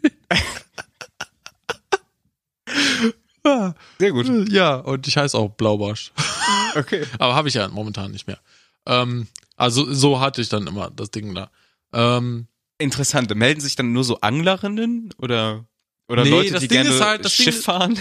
Sehr gut. ja, und ich heiße auch Blaubarsch. <laughs> Okay. Aber habe ich ja momentan nicht mehr. Ähm, also so hatte ich dann immer das Ding da. Ähm, Interessant. Melden sich dann nur so Anglerinnen oder oder Nee, Leute, das die Ding gerne ist halt- das Ding Schiff ist- fahren?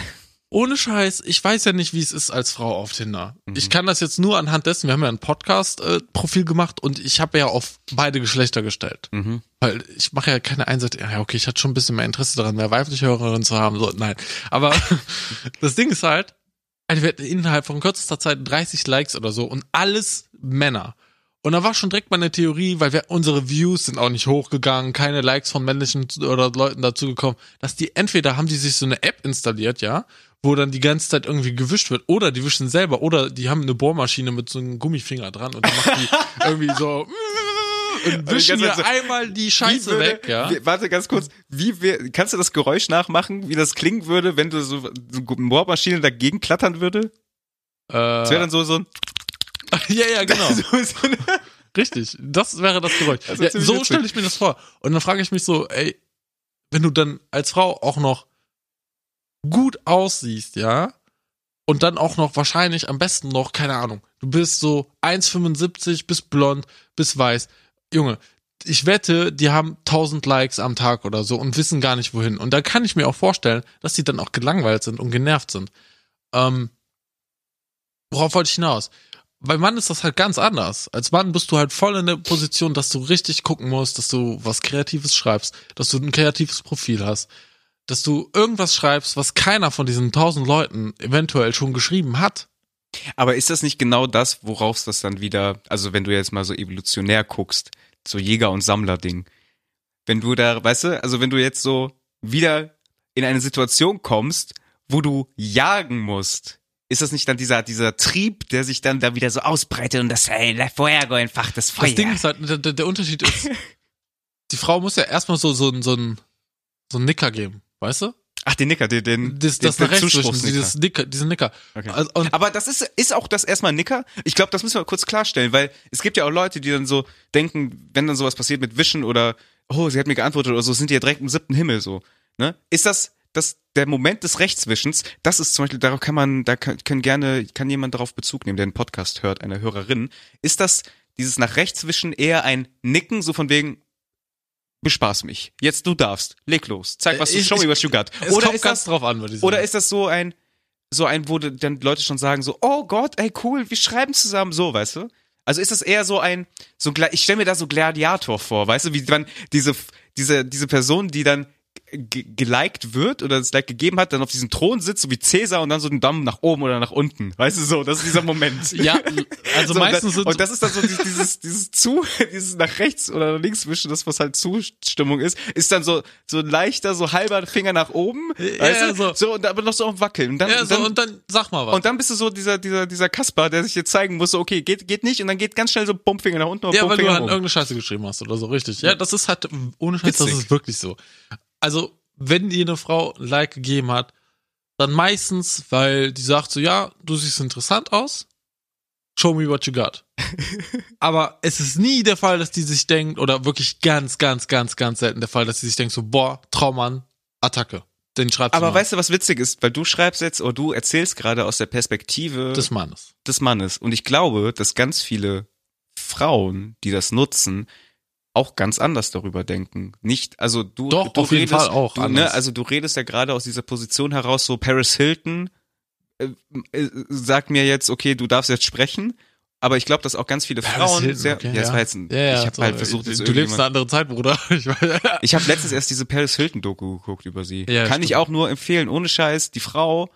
ohne Scheiß, ich weiß ja nicht, wie es ist als Frau auf Tinder. Mhm. Ich kann das jetzt nur anhand dessen, wir haben ja ein Podcast-Profil gemacht und ich habe ja auf beide Geschlechter gestellt. Mhm. Weil ich mache ja keine Einseitige, ja okay, ich hatte schon ein bisschen mehr Interesse daran, mehr weibliche Hörerinnen zu haben. So, nein. Aber <laughs> das Ding ist halt, also wir hatten innerhalb von kürzester Zeit 30 Likes oder so und alles Männer. Und da war schon direkt meine Theorie, weil wir, unsere Views sind auch nicht hochgegangen, keine Likes von männlichen oder Leuten dazugekommen, dass die entweder haben die sich so eine App installiert, ja, wo dann die ganze Zeit irgendwie gewischt wird, oder die wischen selber, oder die haben eine Bohrmaschine mit so einem Gummifinger dran und dann macht die <laughs> irgendwie so und wischen hier so, einmal die Scheiße würde, weg, ja. Wie, warte ganz kurz. Wie wär, kannst du das Geräusch nachmachen, wie das klingen würde, wenn du so, so eine Bohrmaschine dagegen klattern würde? Das wäre Äh, dann so so ein <laughs> ja, ja, genau. <laughs> so, so eine, <laughs> Richtig, das wäre das Geräusch. Das ja, so stelle ich mir das vor. Und dann frage ich mich so, ey, wenn du dann als Frau auch noch gut aussiehst, ja, und dann auch noch wahrscheinlich am besten noch, keine Ahnung, du bist so 1,75, bist blond, bist weiß. Junge, ich wette, die haben 1000 Likes am Tag oder so und wissen gar nicht wohin. Und da kann ich mir auch vorstellen, dass die dann auch gelangweilt sind und genervt sind. Ähm, worauf wollte ich hinaus? Bei Mann ist das halt ganz anders. Als Mann bist du halt voll in der Position, dass du richtig gucken musst, dass du was Kreatives schreibst, dass du ein kreatives Profil hast, dass du irgendwas schreibst, was keiner von diesen tausend Leuten eventuell schon geschrieben hat. Aber ist das nicht genau das, worauf das dann wieder, also wenn du jetzt mal so evolutionär guckst, so Jäger- und Sammler-Ding. Wenn du da, weißt du, also wenn du jetzt so wieder in eine Situation kommst, wo du jagen musst, ist das nicht dann dieser, dieser Trieb, der sich dann da wieder so ausbreitet und das, hey, Fuego entfacht das Feuer. Das Ding ist halt, der, der Unterschied ist, <laughs> die Frau muss ja erstmal so, so, so, so, so einen Nicker geben, weißt du? Ach, den Nicker, den, den, das, den, das nach rechts zwischen, Zuspruchsnicker. dieses Nicker, diesen Nicker. Okay. Also, Aber das ist, ist auch das erstmal Nicker. Ich glaube, das müssen wir kurz klarstellen, weil es gibt ja auch Leute, die dann so denken, wenn dann sowas passiert mit Wischen oder, oh, sie hat mir geantwortet oder so, sind die ja direkt im siebten Himmel so. Ne? Ist das, das der Moment des Rechtswischens, das ist zum Beispiel, darauf kann man, da kann, können gerne, kann jemand darauf Bezug nehmen, der einen Podcast hört, eine Hörerin. Ist das dieses nach rechts wischen eher ein Nicken, so von wegen, bespaß mich. Jetzt du darfst. Leg los. Zeig, was du, Ich- show me what you got. es Oder kommt ist ganz das, drauf an, würde ich sagen. oder ist das so ein, so ein, wo dann Leute schon sagen so, oh Gott, ey cool, wir schreiben zusammen so, weißt du? Also ist das eher so ein, so Gla- ich stelle mir da so Gladiator vor, weißt du, wie dann diese, diese, diese Person, die dann geliked wird oder das Like gegeben hat, dann auf diesem Thron sitzt, so wie Cäsar und dann so den Daumen nach oben oder nach unten. Weißt du so, das ist dieser Moment. <laughs> ja, also <laughs> So, meistens das, sind und das ist dann so dieses, dieses, dieses zu, <laughs> dieses nach rechts oder nach links wischen, das was halt Zustimmung ist, ist dann so, so leichter, so halber Finger nach oben, Ja, weißt ja, du? so. so und aber noch so am Wackeln. Und dann, ja, so, dann, und dann sag mal was. und dann bist du so dieser, dieser, dieser Kasper, der sich jetzt zeigen muss, so, okay, geht, geht nicht, und dann geht ganz schnell so Bumpfinger nach unten und ja, weil du halt irgendeine Scheiße geschrieben hast oder so, richtig. Ja, das ist halt, ohne Scheiß, das ist wirklich so. Also, wenn dir eine Frau ein Like gegeben hat, dann meistens, weil die sagt so, ja, du siehst interessant aus, show me what you got. <laughs> Aber es ist nie der Fall, dass die sich denkt, oder wirklich ganz, ganz, ganz, ganz selten der Fall, dass die sich denkt so, boah, Traummann, Attacke. Den schreibst Aber weißt du, was witzig ist? Weil du schreibst jetzt, oder du erzählst gerade aus der Perspektive des Mannes. des Mannes. Und ich glaube, dass ganz viele Frauen, die das nutzen, auch ganz anders darüber denken. Nicht, also du, Doch, du auf jeden redest, Fall auch Du, ne, also du redest ja gerade aus dieser Position heraus, so Paris Hilton äh, äh, sagt mir jetzt, okay, du darfst jetzt sprechen. Aber ich glaube, dass auch ganz viele Paris Frauen Hilton, sehr, okay, ja, ja. war jetzt ein, Ja, ja, ich habe so, halt versucht, jetzt du lebst eine andere Zeit, Bruder. <laughs> Ich ich habe letztens erst diese Paris Hilton Doku geguckt über sie. Ja, Kann ich stimmt. auch nur empfehlen, ohne Scheiß, die Frau,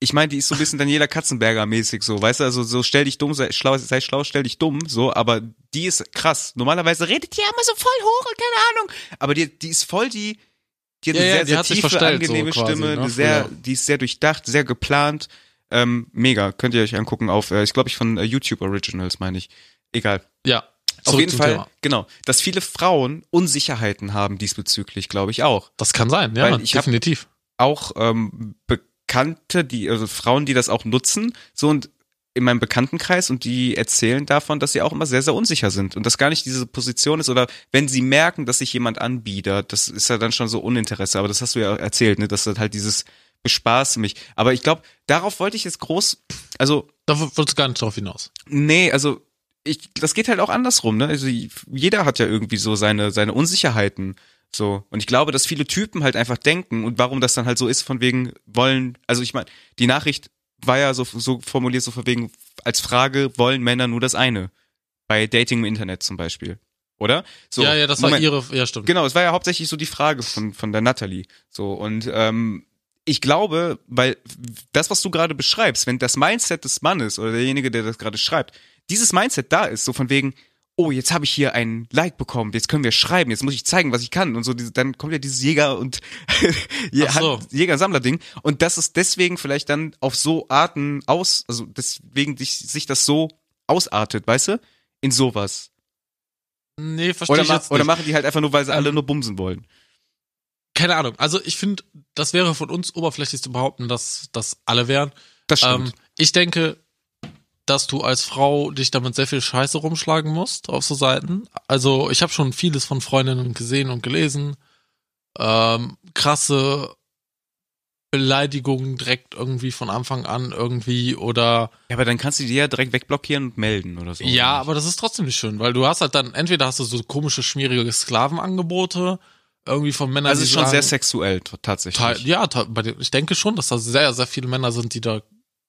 ich meine, die ist so ein bisschen Daniela Katzenberger mäßig so, weißt du, also so stell dich dumm, sei schlau, sei schlau, stell dich dumm, so, aber die ist krass. Normalerweise redet die ja immer so voll hoch und keine Ahnung, aber die, die ist voll die, die hat Ja, eine ja, sehr, die sehr tiefe, verstellt, so angenehme quasi, Stimme, ne, sehr, früher. die ist sehr durchdacht, sehr geplant, ähm, mega, könnt ihr euch angucken auf, äh, ich glaube ich von äh, YouTube Originals, meine ich. Egal. ja. Auf jeden Fall, Thema. genau, dass viele Frauen Unsicherheiten haben diesbezüglich, glaube ich auch. Das kann sein, ja, Weil ich hab- definitiv. Auch ähm, Bekannte, die, also Frauen, die das auch nutzen, so und in meinem Bekanntenkreis und die erzählen davon, dass sie auch immer sehr, sehr unsicher sind und das gar nicht diese Position ist oder wenn sie merken, dass sich jemand anbietet, das ist ja dann schon so Uninteresse, aber das hast du ja erzählt, ne, dass das halt dieses bespaße mich. Aber ich glaube, darauf wollte ich jetzt groß, also Da wird es gar nicht drauf hinaus. Nee, also ich, das geht halt auch andersrum, ne? Also jeder hat ja irgendwie so seine, seine Unsicherheiten. So. Und ich glaube, dass viele Typen halt einfach denken und warum das dann halt so ist, von wegen wollen, also ich meine, die Nachricht war ja so, so formuliert, so von wegen, als Frage, wollen Männer nur das eine? Bei Dating im Internet zum Beispiel. Oder? So, ja, ja, das war Moment. ihre, ja, stimmt. Genau, es war ja hauptsächlich so die Frage von, von der Natalie. So, und ähm, ich glaube, weil das, was du gerade beschreibst, wenn das Mindset des Mannes oder derjenige, der das gerade schreibt, dieses Mindset da ist, so von wegen, oh, jetzt habe ich hier ein Like bekommen, jetzt können wir schreiben, jetzt muss ich zeigen, was ich kann und so, dann kommt ja dieses Jäger und <laughs> so. Jäger-Sammler-Ding und das ist deswegen vielleicht dann auf so Arten aus, also deswegen sich, das so ausartet, weißt du, in sowas. Nee, verstehe Oder, ich jetzt oder nicht. machen die halt einfach nur, weil sie alle Ähm, nur bumsen wollen. Keine Ahnung. Also ich finde, das wäre von uns oberflächlich zu behaupten, dass das alle wären. Das stimmt. Ähm, ich denke, dass du als Frau dich damit sehr viel Scheiße rumschlagen musst auf so Seiten. Also ich habe schon vieles von Freundinnen gesehen und gelesen. Ähm, krasse Beleidigungen direkt irgendwie von Anfang an irgendwie oder Ja, aber dann kannst du die ja direkt wegblockieren und melden oder so. ja, aber das ist trotzdem nicht schön, weil du hast halt dann entweder hast du so komische schmierige Sklavenangebote irgendwie von Männern, also es ist schon sagen, sehr sexuell tatsächlich. Ja, ich denke schon, dass da sehr, sehr viele Männer sind, die da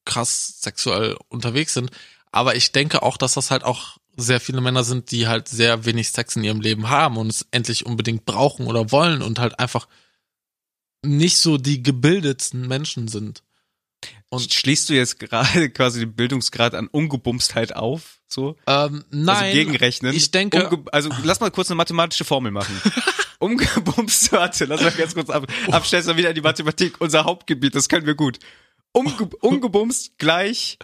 krass sexuell unterwegs sind. Aber ich denke auch, dass das halt auch sehr viele Männer sind, die halt sehr wenig Sex in ihrem Leben haben und es endlich unbedingt brauchen oder wollen und halt einfach nicht so die gebildetsten Menschen sind. Und schließt du jetzt gerade <laughs> quasi den Bildungsgrad an Ungebumstheit auf? So? Ähm, nein. Also gegenrechnen. Ich denke. Umge also lass mal kurz eine mathematische Formel machen. <laughs> Umgebumst, <laughs> warte, lass mal ganz kurz ab, abstellen, mal wieder in die Mathematik, unser Hauptgebiet, das können wir gut. Umge ungebumst gleich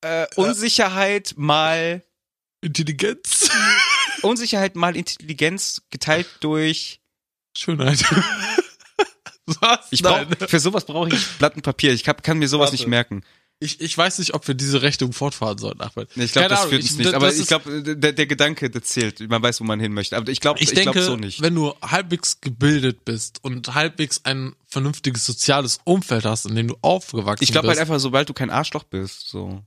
äh, Unsicherheit mal Intelligenz. <laughs> Unsicherheit mal Intelligenz geteilt durch Schönheit. <laughs> Was? Ich brauch, für sowas brauche ich Blatt und Papier. Ich hab, kann mir sowas Warte. nicht merken. Ich, ich weiß nicht, ob wir diese Rechnung fortfahren sollten, Ahmed. Nee, ich glaube, das führt uns nicht. Aber ich glaube, der, der Gedanke, der zählt. Man weiß, wo man hin möchte. Aber ich glaube, ich, ich denke, glaub so nicht. Wenn du halbwegs gebildet bist und halbwegs ein vernünftiges soziales Umfeld hast, in dem du aufgewachsen bist. Ich glaube halt einfach, sobald du kein Arschloch bist, so.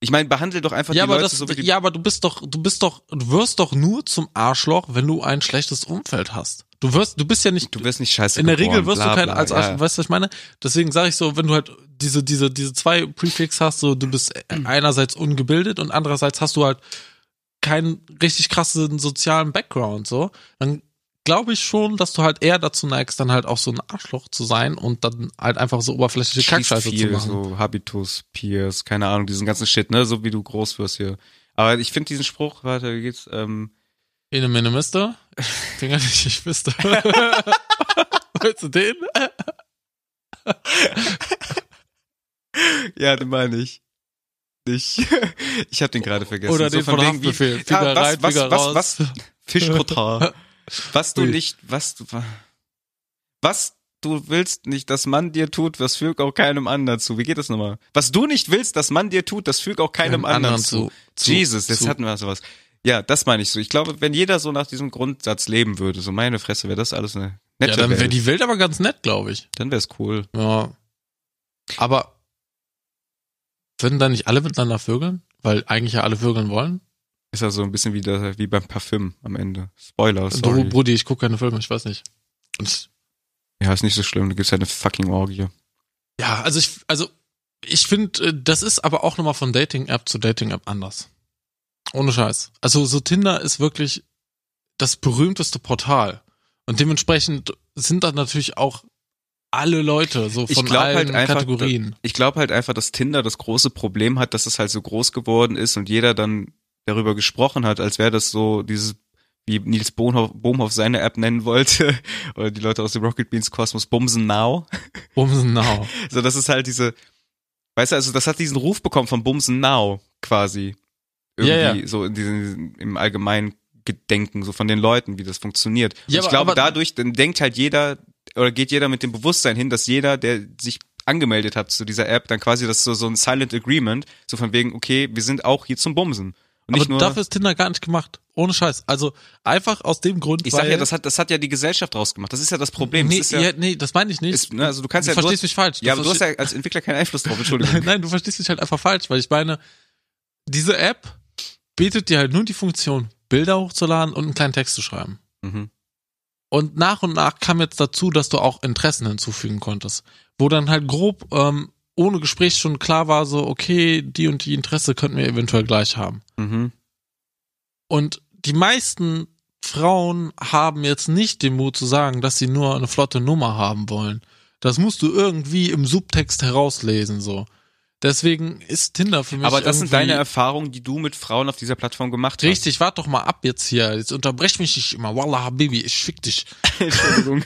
Ich meine, behandle doch einfach ja, die aber Leute das, so wie Ja, aber du bist doch, du bist doch, du wirst doch nur zum Arschloch, wenn du ein schlechtes Umfeld hast. Du wirst, du bist ja nicht. Du wirst nicht scheiße. In der geboren, Regel wirst bla, du kein als Arschloch, ja. weißt du, was ich meine? Deswegen sage ich so, wenn du halt diese, diese, diese zwei Prefix hast, so du bist einerseits ungebildet und andererseits hast du halt keinen richtig krassen sozialen Background, so, dann glaube ich schon, dass du halt eher dazu neigst, dann halt auch so ein Arschloch zu sein und dann halt einfach so oberflächliche Kackscheiße zu machen. So Habitus, Peers, keine Ahnung, diesen ganzen Shit, ne, so wie du groß wirst hier. Aber ich finde diesen Spruch, wie geht's, ähm, In einem Minimister? <laughs> Finger nicht, ich wüsste. <laughs> Willst du den? ja, den meine ich. Nicht. Ich <laughs> habe den gerade vergessen. Oder den von wegen wie- Haftbefehl. Finger Ja, was, rein, was, Finger was, raus. was, Fischkotar. Was du nicht, was du, was du willst nicht, dass man dir tut, das fügt auch keinem anderen zu. Wie geht das nochmal? Was du nicht willst, dass man dir tut, das fügt auch keinem anderen, anderen zu. zu. Jesus, jetzt Zu. hatten wir sowas. Ja, das meine ich so. Ich glaube, wenn jeder so nach diesem Grundsatz leben würde, so meine Fresse, wäre das alles eine nette Ja, dann wäre Welt. die Welt aber ganz nett, glaube ich. dann wäre es cool. Ja. Aber würden dann nicht alle miteinander vögeln? Weil eigentlich ja alle vögeln wollen? Ist ja so ein bisschen wie, der, wie beim Parfüm am Ende. Spoiler, sorry. Brudi, ich gucke keine Filme, ich weiß nicht. Und Ja, ist nicht so schlimm, du gibst halt eine fucking Orgie. ja, also ich, also ich finde, das ist aber auch nochmal von Dating-App zu Dating-App anders. Ohne Scheiß. Also so Tinder ist wirklich das berühmteste Portal. Und dementsprechend sind da natürlich auch alle Leute so von glaub allen halt einfach, Kategorien. Ich glaube halt einfach, dass Tinder das große Problem hat, dass es halt so groß geworden ist und jeder dann darüber gesprochen hat, als wäre das so dieses, wie Nils Bohnhoff, Bohmhoff seine App nennen wollte, <laughs> oder die Leute aus dem Rocket Beans Kosmos, Bumsen Now. <laughs> Bumsen now. So, das ist halt diese, weißt du, also das hat diesen Ruf bekommen von Bumsen Now, quasi. Irgendwie Ja, so in diesem, im allgemeinen Gedenken, so von den Leuten, wie das funktioniert. Und Ja, ich aber- glaube, aber- dadurch, dann denkt halt jeder, oder geht jeder mit dem Bewusstsein hin, dass jeder, der sich angemeldet hat zu dieser App, dann quasi das so, so ein Silent Agreement, so von wegen, okay, wir sind auch hier zum Bumsen. Und nicht Aber nur, dafür ist Tinder gar nicht gemacht. Ohne Scheiß. Also einfach aus dem Grund, ich sag ja, das hat, das hat ja die Gesellschaft rausgemacht. Das ist ja das Problem. nee, das ja, ja, nee, das meine ich nicht. ist, ne, also du kannst du ja, du verstehst hast, mich falsch. ja, aber du hast ja als Entwickler keinen Einfluss drauf, <laughs> Entschuldigung. Nein, du verstehst mich halt einfach falsch, weil ich meine, diese App bietet dir halt nur die Funktion, Bilder hochzuladen und einen kleinen Text zu schreiben. mhm. Und nach und nach kam jetzt dazu, dass du auch Interessen hinzufügen konntest. Wo dann halt grob ähm, ohne Gespräch schon klar war, so, okay, die und die Interesse könnten wir eventuell gleich haben. Mhm. Und die meisten Frauen haben jetzt nicht den Mut zu sagen, dass sie nur eine flotte Nummer haben wollen. Das musst du irgendwie im Subtext herauslesen, so. Deswegen ist Tinder für mich. Aber das sind deine Erfahrungen, die du mit Frauen auf dieser Plattform gemacht hast. Richtig, wart doch mal ab jetzt hier. Jetzt unterbrech mich nicht immer. Wallah, Habibi, ich fick dich. <laughs> Entschuldigung.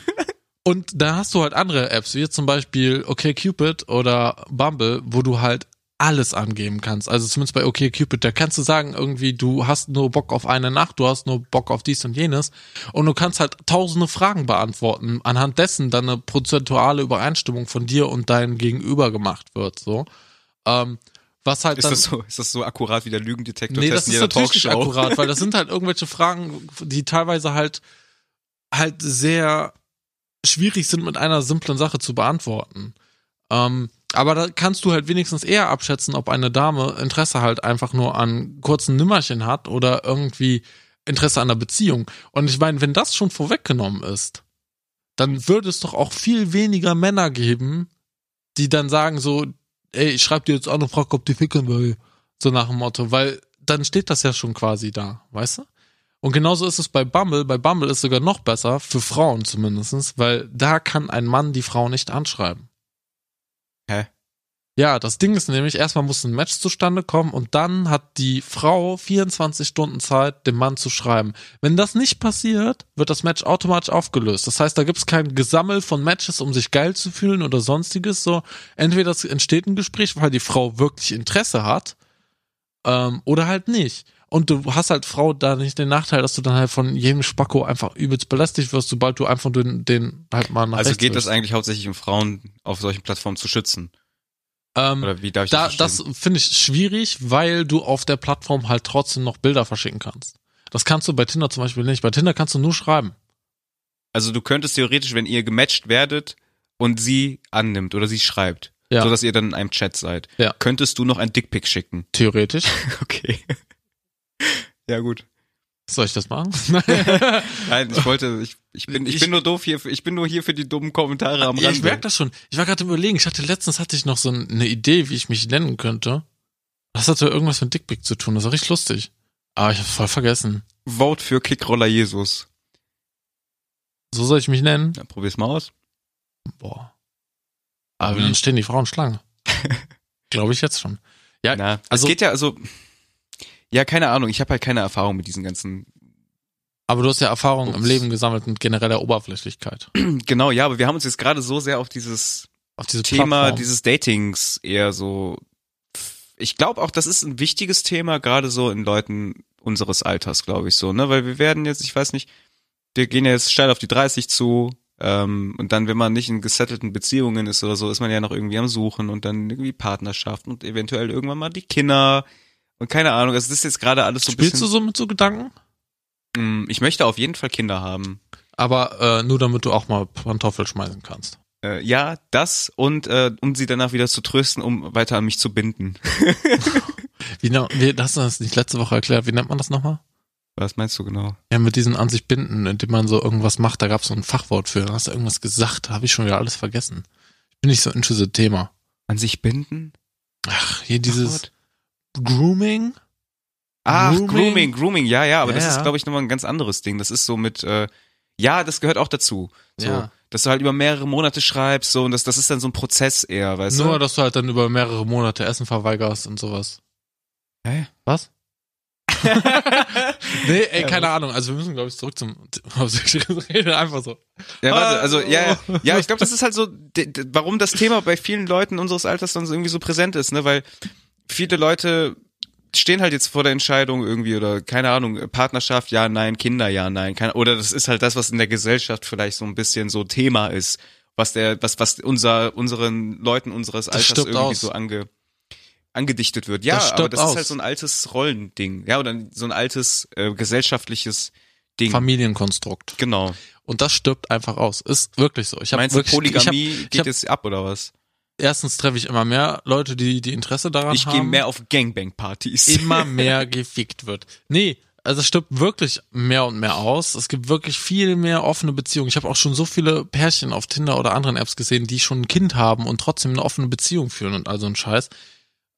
Und da hast du halt andere Apps, wie zum Beispiel OkCupid oder Bumble, wo du halt alles angeben kannst. Also zumindest bei OkCupid, da kannst du sagen, irgendwie, du hast nur Bock auf eine Nacht, du hast nur Bock auf dies und jenes. Und du kannst halt tausende Fragen beantworten, anhand dessen dann eine prozentuale Übereinstimmung von dir und deinem Gegenüber gemacht wird, so. Ähm, was halt Ist dann, das so, ist das so akkurat wie der Lügendetektor Nee, das ist natürlich nicht Talkshow? akkurat, weil das <laughs> sind halt irgendwelche Fragen, die teilweise halt halt sehr schwierig sind mit einer simplen Sache zu beantworten. Ähm, aber da kannst du halt wenigstens eher abschätzen, ob eine Dame Interesse halt einfach nur an kurzen Nimmerchen hat oder irgendwie Interesse an der Beziehung. Und ich meine, wenn das schon vorweggenommen ist, dann würde es doch auch viel weniger Männer geben, die dann sagen so, ey, ich schreib dir jetzt an und frag, ob die ficken will. So nach dem Motto, weil dann steht das ja schon quasi da, weißt du? Und genauso ist es bei Bumble. Bei Bumble ist sogar noch besser, für Frauen zumindestens, weil da kann ein Mann die Frau nicht anschreiben. Hä? Ja, das Ding ist nämlich, erstmal muss ein Match zustande kommen und dann hat die Frau 24 Stunden Zeit, dem Mann zu schreiben. Wenn das nicht passiert, wird das Match automatisch aufgelöst. Das heißt, da gibt's kein Gesammel von Matches, um sich geil zu fühlen oder sonstiges. So, entweder es entsteht ein Gespräch, weil die Frau wirklich Interesse hat, ähm, oder halt nicht. Und du hast halt Frau da nicht den Nachteil, dass du dann halt von jedem Spacko einfach übelst belästigt wirst, sobald du einfach den, den halt mal nach Also geht das wischst. eigentlich hauptsächlich um Frauen auf solchen Plattformen zu schützen? Ähm, Oder wie darf ich da, das finde ich schwierig, weil du auf der Plattform halt trotzdem noch Bilder verschicken kannst. Das kannst du bei Tinder zum Beispiel nicht. Bei Tinder kannst du nur schreiben. Also du könntest theoretisch, wenn ihr gematcht werdet und sie annimmt oder sie schreibt, Ja. so dass ihr dann in einem Chat seid, Ja. könntest du noch ein Dickpick schicken. Theoretisch. <laughs> Okay. ja gut. Soll ich das machen? <laughs> Nein, ich wollte, ich, ich bin, ich, Ich- bin nur doof hier, für, ich bin nur hier für die dummen Kommentare am ja, ich merke das schon. Ich war gerade überlegen. Ich hatte letztens hatte ich noch so eine Idee, wie ich mich nennen könnte. Das hatte irgendwas mit Dickpick zu tun. Das war richtig lustig. Aber ich hab's voll vergessen. Vote für Kickroller Jesus. So soll ich mich nennen? Ja, probier's mal aus. Boah. Aber Mhm. dann stehen die Frauen Schlange. <laughs> Glaube ich jetzt schon. Ja, Na, also, es geht ja, also, ja, keine Ahnung, ich habe halt keine Erfahrung mit diesen ganzen, aber du hast ja Erfahrung im Ups. Leben gesammelt mit genereller Oberflächlichkeit. <clears throat> genau, ja, aber wir haben uns jetzt gerade so sehr auf dieses Auf diese Thema Plattform. dieses Datings eher so. Ich glaube auch, das ist ein wichtiges Thema, gerade so in Leuten unseres Alters, glaube ich so, ne? Weil wir werden jetzt, ich weiß nicht, wir gehen ja jetzt steil auf die 30 zu, ähm, und dann, wenn man nicht in gesettelten Beziehungen ist oder so, ist man ja noch irgendwie am Suchen und dann irgendwie Partnerschaft und eventuell irgendwann mal die Kinder und keine Ahnung. Also das ist jetzt gerade alles so ein Spielst du bisschen. so mit so Gedanken? Mm, Ich möchte auf jeden Fall Kinder haben. Aber äh, nur damit du auch mal Pantoffel schmeißen kannst. Äh, ja, das und äh, um sie danach wieder zu trösten, um weiter an mich zu binden. <laughs> Wie, wie hast du das nicht letzte Woche erklärt? Wie nennt man das nochmal? Was meinst du genau? Ja, mit diesen an sich binden, indem man so irgendwas macht, da gab es so ein Fachwort für. Da hast du irgendwas gesagt, habe ich schon wieder alles vergessen. Ich bin nicht so into the Thema. An sich binden? Ach, hier dieses Wort? Grooming? Ach, Grooming? Grooming, Grooming, ja, ja, aber das Ja, ist, ja. glaube ich, nochmal ein ganz anderes Ding. Das ist so mit, äh, ja, das gehört auch dazu. So, Ja. dass du halt über mehrere Monate schreibst, so, und das, das ist dann so ein Prozess eher, weißt Nur, du? dass du halt dann über mehrere Monate Essen verweigerst und sowas. Hä? Was? <laughs> nee, ey, keine Ahnung. Also wir müssen, glaube ich, zurück zum <laughs> Rede einfach so. Ja, warte, also, Hallo. ja, ja, ja, ich glaube, das ist halt so, warum das Thema bei vielen Leuten unseres Alters dann so irgendwie so präsent ist, ne, weil viele Leute stehen halt jetzt vor der Entscheidung irgendwie oder keine Ahnung, Partnerschaft, ja, nein, Kinder, ja, nein, keine, oder das ist halt das, was in der Gesellschaft vielleicht so ein bisschen so Thema ist, was der, was, was unser, unseren Leuten unseres Das Alters irgendwie aus. so ange, angedichtet wird. Ja, Das aber das aus. ist halt so ein altes Rollending, ja, oder so ein altes äh, gesellschaftliches Ding. Familienkonstrukt. genau. Und das stirbt einfach aus. Ist wirklich so. Ich habe Meinst du, wirklich, ich hab, Polygamie ich geht hab- jetzt ab oder was? Erstens treffe ich immer mehr Leute, die die Interesse daran Ich haben. gehe mehr auf Gangbang-Partys. immer <laughs> mehr gefickt wird. Nee, also es stirbt wirklich mehr und mehr aus. Es gibt wirklich viel mehr offene Beziehungen. Ich habe auch schon so viele Pärchen auf Tinder oder anderen Apps gesehen, die schon ein Kind haben und trotzdem eine offene Beziehung führen und also ein Scheiß.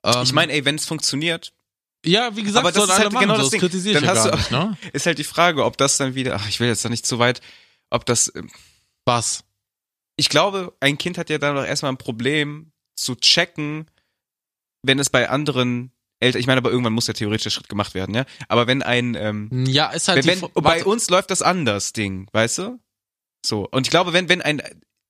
Ähm, Ich meine, ey, wenn es funktioniert, ja, wie gesagt, aber das ist halt machen, genau das das Ding. kritisiere ich Dann ja gar du- nicht, ne? <laughs> ist halt die Frage, ob das dann wieder, ach, ich will jetzt da nicht zu weit, ob das, ähm, Was? Ich glaube, ein Kind hat ja dann doch erstmal ein Problem zu checken, wenn es bei anderen Eltern, ich meine, aber irgendwann muss der theoretische Schritt gemacht werden, ja, aber wenn ein, ähm, Ja, ist halt wenn, wenn, bei uns läuft das anders, Ding, weißt du? So, und ich glaube, wenn, wenn ein,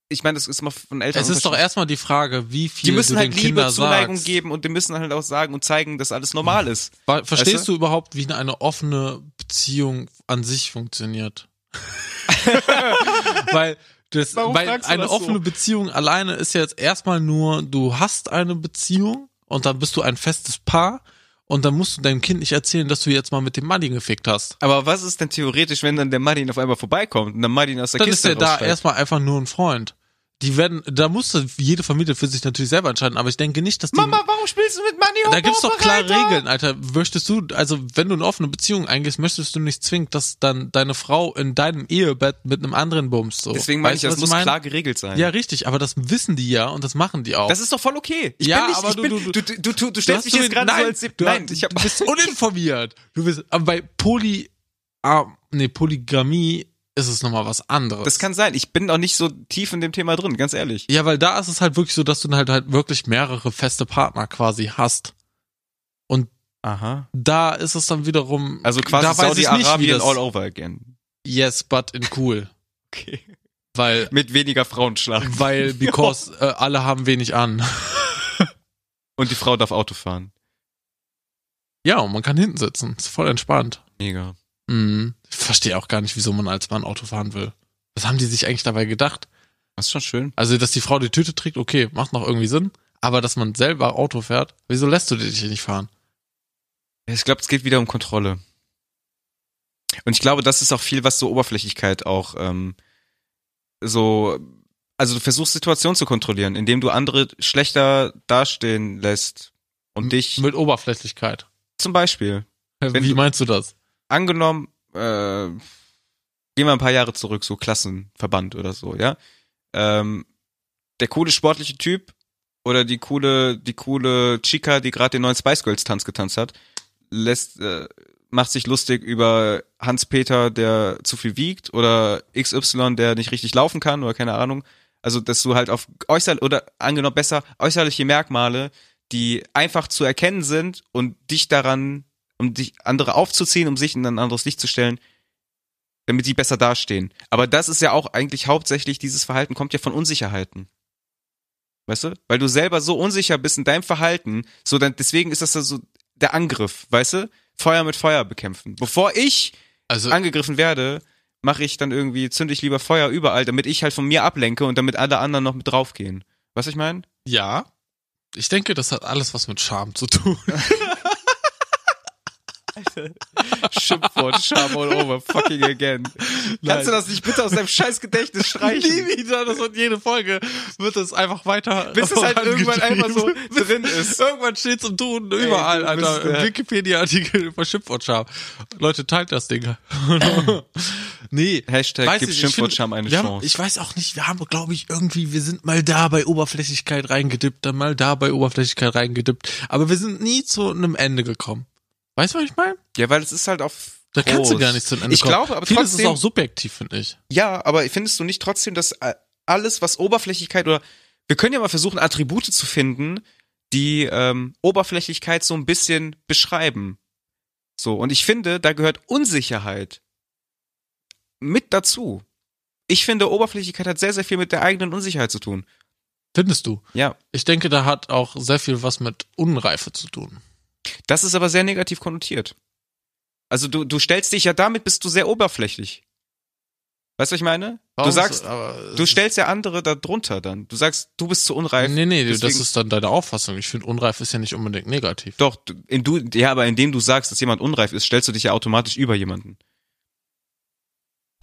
ich meine, das ist mal von Eltern Es ist doch erstmal die Frage, wie viel die müssen du halt Liebe, Kindern Zuneigung sagst. geben und die müssen halt auch sagen und zeigen, dass alles normal ist. Verstehst Weißt du überhaupt, wie eine offene Beziehung an sich funktioniert? <laughs> weil das, Warum weil eine das so? offene Beziehung alleine ist ja jetzt erstmal nur, du hast eine Beziehung und dann bist du ein festes Paar und dann musst du deinem Kind nicht erzählen, dass du jetzt mal mit dem Manni gefickt hast. Aber was ist denn theoretisch, wenn dann der Martin auf einmal vorbeikommt und dann Martin aus der Dann Kiste ist der da erstmal einfach nur ein Freund. Die werden, da musste jede Familie für sich natürlich selber entscheiden, aber ich denke nicht, dass die. Mama, warum spielst du mit Money da gibt's doch klare Regeln, Alter. Möchtest du, also wenn du eine offene Beziehung eingehst, möchtest du nicht zwingend, dass dann deine Frau in deinem Ehebett mit einem anderen bumst. So. Deswegen meine ich, Weißt das muss meine? klar geregelt sein. Ja, richtig, aber das wissen die ja und das machen die auch. Das ist doch voll okay. Ich Ja, bin nicht, aber ich du- bin, du- du, du, du, stellst mich jetzt gerade so nein, als, du, nein, ich hab, du bist uninformiert. Du bist, aber bei Poly, ah, nee, Polygamie ist es nochmal was anderes. das kann sein. Ich bin auch nicht so tief in dem Thema drin, ganz ehrlich. ja, weil da ist es halt wirklich so, dass du dann halt halt wirklich mehrere feste Partner quasi hast. Und Aha. da ist es dann wiederum, Also quasi da weiß ich nicht, wie Saudi-Arabien das, all over again. yes, but in cool. <laughs> Okay. Weil, Mit weniger Frauenschlag. weil, <laughs> because äh, alle haben wenig an. <laughs> Und die Frau darf Auto fahren. Ja, und man kann hinten sitzen. Ist voll entspannt. Mega. Mhm. Ich verstehe auch gar nicht, wieso man als Mann Auto fahren will. Was haben die sich eigentlich dabei gedacht? Das ist schon schön. Also, dass die Frau die Tüte trägt, okay, macht noch irgendwie Sinn. Aber dass man selber Auto fährt, wieso lässt du dich nicht fahren? Ich glaube, es geht wieder um Kontrolle. Und ich glaube, das ist auch viel, was so Oberflächlichkeit auch ähm, so. Also du versuchst Situationen zu kontrollieren, indem du andere schlechter dastehen lässt und dich Mit Oberflächlichkeit. zum Beispiel <laughs> Wie du- meinst du das? Angenommen, äh, gehen wir ein paar Jahre zurück, so Klassenverband oder so, ja. Ähm, der coole sportliche Typ oder die coole, die coole Chica, die gerade den neuen Spice Girls Tanz getanzt hat, lässt, äh, macht sich lustig über Hans Peter, der zu viel wiegt oder XY, der nicht richtig laufen kann oder keine Ahnung. Also, dass du halt auf äußerlich oder angenommen besser äußerliche Merkmale, die einfach zu erkennen sind und dich daran, um dich andere aufzuziehen, um sich in ein anderes Licht zu stellen, damit die besser dastehen. Aber das ist ja auch eigentlich hauptsächlich, dieses Verhalten kommt ja von Unsicherheiten. Weißt du? Weil du selber so unsicher bist in deinem Verhalten, so dann, deswegen ist das ja so der Angriff, weißt du? Feuer mit Feuer bekämpfen. Bevor ich Also, angegriffen werde, mache ich dann irgendwie, zünde ich lieber Feuer überall, damit ich halt von mir ablenke und damit alle anderen noch mit draufgehen. Was ich meine? ja. Ich denke, das hat alles was mit Charme zu tun. <laughs> <laughs> Schimpfwort, Scham all over, fucking again. Kannst du das nicht bitte aus deinem scheiß Gedächtnis Nie streichen? wieder, das wird jede Folge, wird es einfach weiter. Bis es halt irgendwann einfach so <laughs> drin ist. Irgendwann steht's im Ton, überall, du Alter. bist Wikipedia-Artikel über Schimpfwortscham. Leute, teilt das Ding. <laughs> nee. Hashtag weiß gib ich, Schimpfwortscham eine wir haben, Chance. Ich weiß auch nicht, wir haben, glaube ich, irgendwie, wir sind mal da bei Oberflächlichkeit reingedippt, dann mal da bei Oberflächlichkeit reingedippt. Aber wir sind nie zu einem Ende gekommen. Weißt du, was ich meine? Ja, weil es ist halt auf Da kannst du groß. gar nicht zu Ende Ich kommen. glaube, aber Vieles trotzdem, ist auch subjektiv, finde ich. ja, aber findest du nicht trotzdem, dass äh, alles, was Oberflächlichkeit oder wir können ja mal versuchen, Attribute zu finden, die ähm, Oberflächlichkeit so ein bisschen beschreiben. So, und ich finde, da gehört Unsicherheit mit dazu. Ich finde, Oberflächlichkeit hat sehr, sehr viel mit der eigenen Unsicherheit zu tun. Findest du? Ja. Ich denke, da hat auch sehr viel was mit Unreife zu tun. Das ist aber sehr negativ konnotiert. Also du, du stellst dich ja damit, bist du sehr oberflächlich. Weißt du, was ich meine? Warum du sagst, aber du stellst ja andere da drunter dann. Du sagst, du bist zu unreif. Nee, nee, das deswegen- ist dann deine Auffassung. Ich finde, unreif ist ja nicht unbedingt negativ. Doch, in du, ja, aber indem du sagst, dass jemand unreif ist, stellst du dich ja automatisch über jemanden.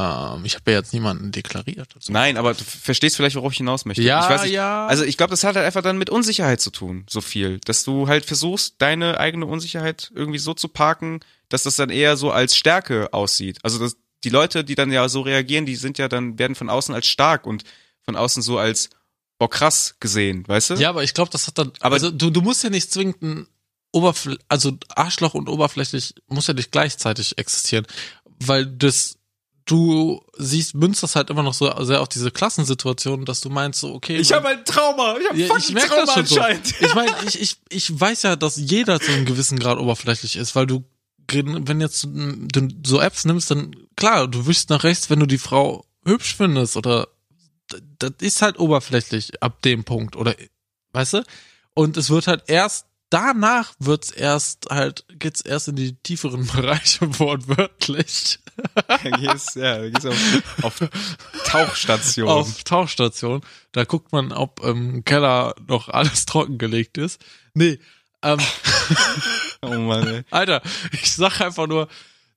Ähm, ich habe ja jetzt niemanden deklariert. Also. Nein, aber du verstehst vielleicht, worauf ich hinaus möchte. Ja, ich weiß nicht, ja. Also ich glaube, das hat halt einfach dann mit Unsicherheit zu tun, so viel. Dass du halt versuchst, deine eigene Unsicherheit irgendwie so zu parken, dass das dann eher so als Stärke aussieht. Also dass die Leute, die dann ja so reagieren, die sind ja dann, werden von außen als stark und von außen so als boah krass gesehen, weißt du? Ja, aber ich glaube, das hat dann. Aber- also du, du musst ja nicht zwingend ein Oberfl also Arschloch und oberflächlich muss ja nicht gleichzeitig existieren, weil das du siehst, münzt das halt immer noch so sehr auf diese Klassensituation, dass du meinst so, okay. Ich habe ein Trauma. Ich habe Ja, fucking ich merk Trauma das schon so. anscheinend. Ich meine, ich, ich, ich weiß ja, dass jeder zu einem gewissen Grad oberflächlich ist, weil du, wenn jetzt du so Apps nimmst, dann klar, du wischst nach rechts, wenn du die Frau hübsch findest oder das ist halt oberflächlich ab dem Punkt oder weißt du? Und es wird halt erst danach wird's erst halt geht's erst in die tieferen <laughs> Bereiche wortwörtlich Da gehst, ja, da gehst auf, auf Tauchstation. auf Tauchstation. Da guckt man, ob im Keller noch alles <laughs> trockengelegt ist. Nee, ähm, <laughs> oh Mann, ey. Alter, ich sag einfach nur,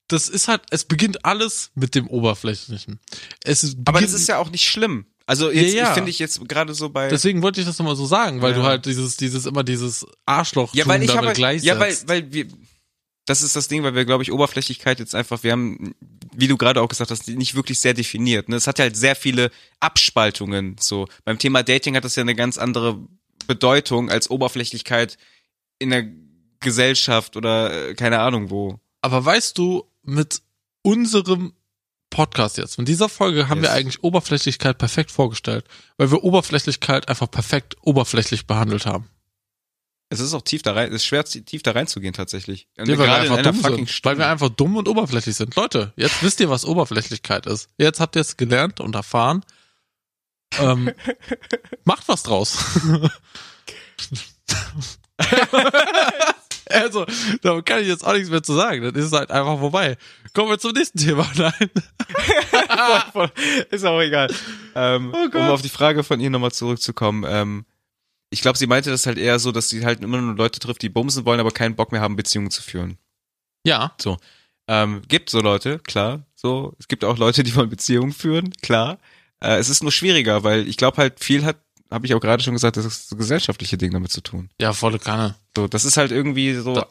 das ist halt, es beginnt alles mit dem Oberflächlichen. Es beginnt, Aber das ist ja auch nicht schlimm. Also jetzt Ja, ja. finde ich jetzt gerade so bei Deswegen wollte ich das nochmal so sagen, weil Ja. du halt dieses, dieses, immer dieses Arschloch Ja, weil ich damit habe halt, gleichsetzt. ja, weil weil wir das ist das Ding, weil wir glaube ich Oberflächlichkeit jetzt einfach wir haben wie du gerade auch gesagt hast, nicht wirklich sehr definiert, ne? Es hat halt sehr viele Abspaltungen so. Beim Thema Dating hat das ja eine ganz andere Bedeutung als Oberflächlichkeit in der Gesellschaft oder äh, keine Ahnung wo. Aber weißt du, mit unserem Podcast jetzt, mit dieser Folge haben Yes. wir eigentlich Oberflächlichkeit perfekt vorgestellt, weil wir Oberflächlichkeit einfach perfekt oberflächlich behandelt haben. Es ist auch tief da rein, es ist schwer tief da reinzugehen tatsächlich. Nee, weil wir in einfach dumm sind. Stunde. Weil wir einfach dumm und oberflächlich sind. Leute, jetzt wisst ihr, was Oberflächlichkeit ist. Jetzt habt ihr es gelernt und erfahren. Ähm, <laughs> macht was draus. <laughs> <laughs> also, da kann ich jetzt auch nichts mehr zu sagen. Das ist halt einfach vorbei. Kommen wir zum nächsten Thema. <laughs> Nein. ist auch egal. Ähm, Oh um auf die Frage von ihr nochmal zurückzukommen. Ähm, ich glaube, sie meinte das halt eher so, dass sie halt immer nur Leute trifft, die bumsen wollen, aber keinen Bock mehr haben, Beziehungen zu führen. Ja. Ähm, gibt so Leute, klar. So, es gibt auch Leute, die wollen Beziehungen führen, klar. Äh, es ist nur schwieriger, weil ich glaube halt viel hat, habe ich auch gerade schon gesagt, das ist so gesellschaftliche Ding damit zu tun. Ja, volle Kanne. So, das ist halt irgendwie so,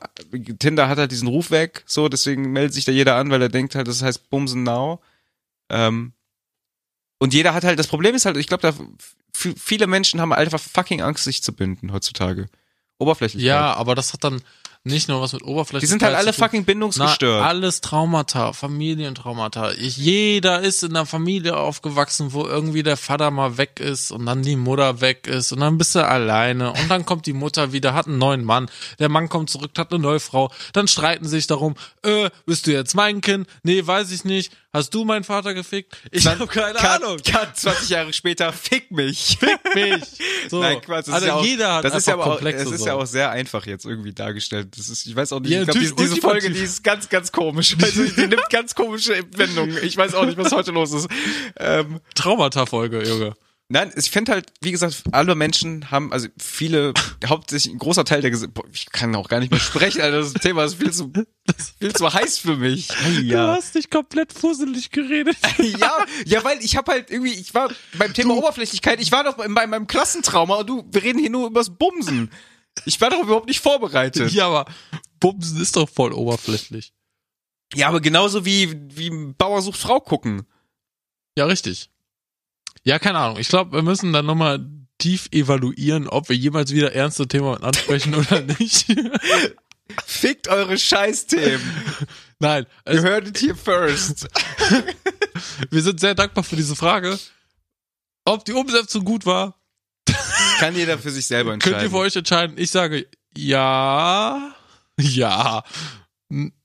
Tinder hat halt diesen Ruf weg, so, deswegen meldet sich da jeder an, weil er denkt halt, das heißt Bumsen Now. Ähm, und jeder hat halt, das Problem ist halt, ich glaube, da viele Menschen haben einfach fucking Angst, sich zu binden heutzutage. Oberflächlich. Ja, aber das hat dann nicht nur was mit Oberflächlichkeit Die sind halt alle fucking Na, bindungsgestört. alles Traumata, Familientraumata. Ich, jeder ist in einer Familie aufgewachsen, wo irgendwie der Vater mal weg ist und dann die Mutter weg ist und dann bist du alleine und dann kommt die Mutter wieder, hat einen neuen Mann. Der Mann kommt zurück, hat eine neue Frau. Dann streiten sie sich darum, äh, bist du jetzt mein Kind? Nee, weiß ich nicht. Hast du meinen Vater gefickt? Ich habe keine Cut, Ahnung. Cut, 20 Jahre später, fick mich. <laughs> Fick mich. So. Nein, Quatsch, das also ist ja auch, jeder hat das ist ja auch, es ist so. ja auch sehr einfach jetzt irgendwie dargestellt. Das ist, ich weiß auch nicht, Ja, ich glaube, diese, diese Folge, die ist ganz, ganz komisch. <laughs> Also, die nimmt ganz komische Wendungen. Ich weiß auch nicht, was heute los ist. Ähm, Traumata-Folge, Junge. Nein, ich finde halt, wie gesagt, alle Menschen haben, also viele, <laughs> hauptsächlich ein großer Teil der Gesellschaft, ich kann auch gar nicht mehr sprechen, Alter, das Thema ist viel zu, viel zu heiß für mich. <laughs> Du Ja. hast dich komplett fusselig geredet. <laughs> ja, ja, weil ich habe halt irgendwie, ich war beim Thema Oberflächlichkeit, ich war doch bei, bei meinem Klassentrauma und du, wir reden hier nur übers Bumsen. Ich war doch überhaupt nicht vorbereitet. Ja, aber Bumsen ist doch voll oberflächlich. Ja, aber genauso wie, wie Bauer sucht Frau gucken. Ja, richtig. Ja, keine Ahnung. Ich glaube, wir müssen dann nochmal tief evaluieren, ob wir jemals wieder ernste Themen ansprechen oder nicht. <laughs> Fickt eure Scheißthemen. Nein, You heard it here first. <laughs> wir sind sehr dankbar für diese Frage. Ob die Umsetzung gut war, Kann jeder für sich selber entscheiden. könnt ihr für euch entscheiden. Ich sage ja, ja,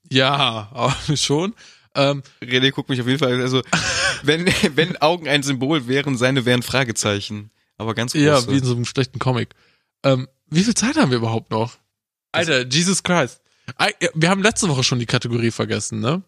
ja, <laughs> aber schon. Ähm, René guckt mich auf jeden Fall, also, <laughs> wenn, wenn Augen ein Symbol wären, seine wären Fragezeichen. Aber ganz große. ja, wie in so einem schlechten Comic. Ähm, wie viel Zeit haben wir überhaupt noch? Alter, Jesus Christ. Wir haben letzte Woche schon die Kategorie vergessen, ne?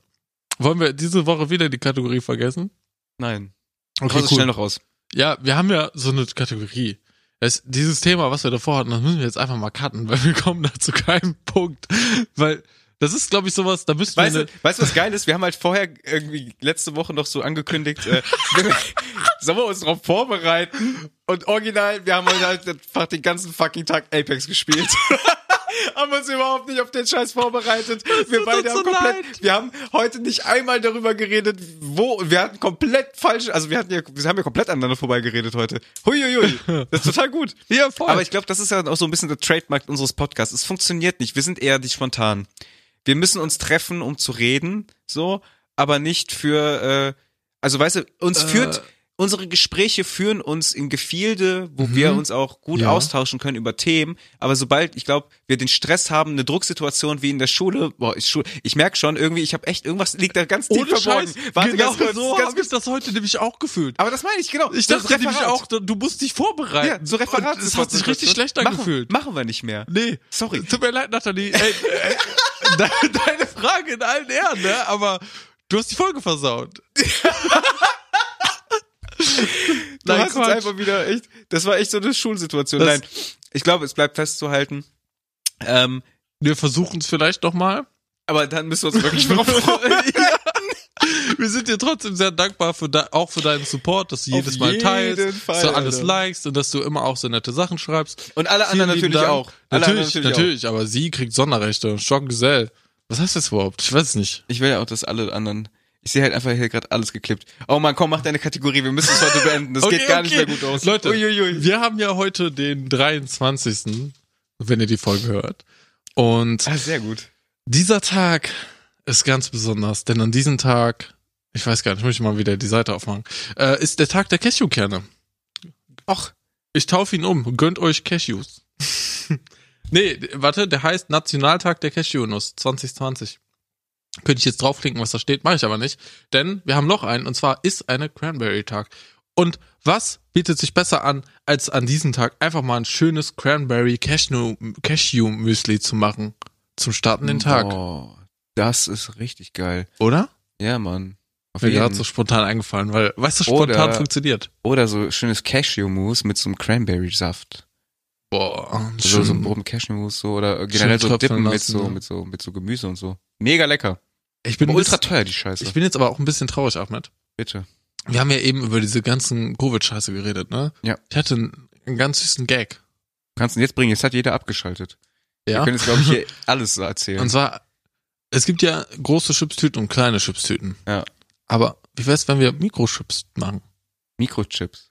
Wollen wir diese Woche wieder die Kategorie vergessen? Nein. Okay, es schnell noch raus. Ja, wir haben ja so eine Kategorie. Das, dieses Thema, was wir davor hatten, das müssen wir jetzt einfach mal cutten, weil wir kommen da zu keinem Punkt. Weil das ist, glaube ich, sowas, da müssten Weißt wir du, weißt du, was geil ist? Wir haben halt vorher irgendwie letzte Woche noch so angekündigt, äh, wir- <laughs> sollen wir uns darauf vorbereiten? Und original, wir haben halt einfach den ganzen fucking Tag Apex gespielt. <laughs> haben uns überhaupt nicht auf den Scheiß vorbereitet. Wir tut beide haben so komplett, leid. wir haben heute nicht einmal darüber geredet, wo, wir hatten komplett falsch, also wir hatten ja, wir haben ja komplett aneinander vorbeigeredet heute. Huiuiui. Das ist total gut. ja, voll. Aber ich glaube, das ist ja auch so ein bisschen der Trademark unseres Podcasts. Es funktioniert nicht. Wir sind eher die spontan. Wir müssen uns treffen, um zu reden, so, aber nicht für, äh, also weißt du, uns Äh. führt, unsere Gespräche führen uns in Gefilde, wo wir uns auch gut Ja. austauschen können über Themen. Aber sobald, ich glaube, wir den Stress haben, eine Drucksituation wie in der Schule, boah, ist Schule, ich merke schon, irgendwie, ich habe echt, irgendwas liegt da ganz tief ohne verborgen. Scheiß, Warte, genau ganz kurz, so habe ich das heute nämlich auch gefühlt. aber das meine ich, genau. Ich dachte nämlich auch, du musst dich vorbereiten. Ja, so Referat. Das hat sich richtig schlecht machen, angefühlt. Machen wir nicht mehr. Nee. Sorry. Tut mir leid, Nathalie. Ey, ey, de- deine Frage in allen Ehren, ne? Aber du hast die Folge versaut. Du <laughs> Nein, hast Quatsch. einfach wieder echt, das war echt so eine Schulsituation. Das- Nein, ich glaube, es bleibt festzuhalten. Ähm, Wir versuchen es vielleicht doch mal. aber dann müssen wir uns wirklich drauf <laughs> vorbereiten. <laughs> <laughs> Wir sind dir trotzdem sehr dankbar für de auch für deinen Support, dass du jedes Mal teilst, Fall, dass du alles Alter. likest und dass du immer auch so nette Sachen schreibst. Und alle Vielen anderen natürlich Dank. auch. Alle anderen Natürlich, natürlich, auch. aber sie kriegt Sonderrechte. Schockgesell. Was heißt das überhaupt? Ich weiß es nicht. Ich will ja auch, dass alle anderen. Ich sehe halt einfach hier gerade alles geklippt. Oh man, komm, mach deine Kategorie. Wir müssen es heute <laughs> beenden. Das Okay, geht gar nicht okay. mehr gut aus. Leute, Uiuiui. wir haben ja heute den 23., wenn ihr die Folge hört. Und Ah, sehr gut. dieser Tag ist ganz besonders, denn an diesem Tag, ich weiß gar nicht, muss ich mal wieder die Seite aufmachen, äh, ist der Tag der Cashewkerne. Ach, Ich taufe ihn um. Gönnt euch Cashews. <laughs> nee, warte, der heißt Nationaltag der Cashewnuss 2020. Könnte ich jetzt draufklicken, was da steht, mache ich aber nicht. Denn wir haben noch einen, und zwar ist eine Cranberry-Tag. Und was bietet sich besser an, als an diesem Tag einfach mal ein schönes Cranberry Cashew, Cashew Müsli zu machen? Zum Starten den Tag. Boah, das ist richtig geil. Oder? Ja, Mann. Auf Mir gerade so spontan eingefallen, weil, weißt du, spontan Oder- funktioniert. Oder so schönes Cashew-Mousse mit so einem Cranberry-Saft. Boah, So, so ein schön. Brot Cashew-Mousse so, oder generell so Dippen mit so, mit so, mit so Gemüse und so. Mega lecker. Ich bin, ultra ultra, teuer, die Scheiße. ich bin jetzt aber auch ein bisschen traurig, Ahmed. Bitte. Wir haben ja eben über diese ganzen Covid-Scheiße geredet, ne? Ja. Ich hatte einen, einen ganz süßen Gag. Kannst du ihn jetzt bringen? Jetzt hat jeder abgeschaltet. Wir Ja. können jetzt, glaube ich, hier <laughs> alles so erzählen. Und zwar, es gibt ja große Chipstüten und kleine Chipstüten. Ja. Aber wie wär's, wenn wir Mikrochips machen? Mikrochips.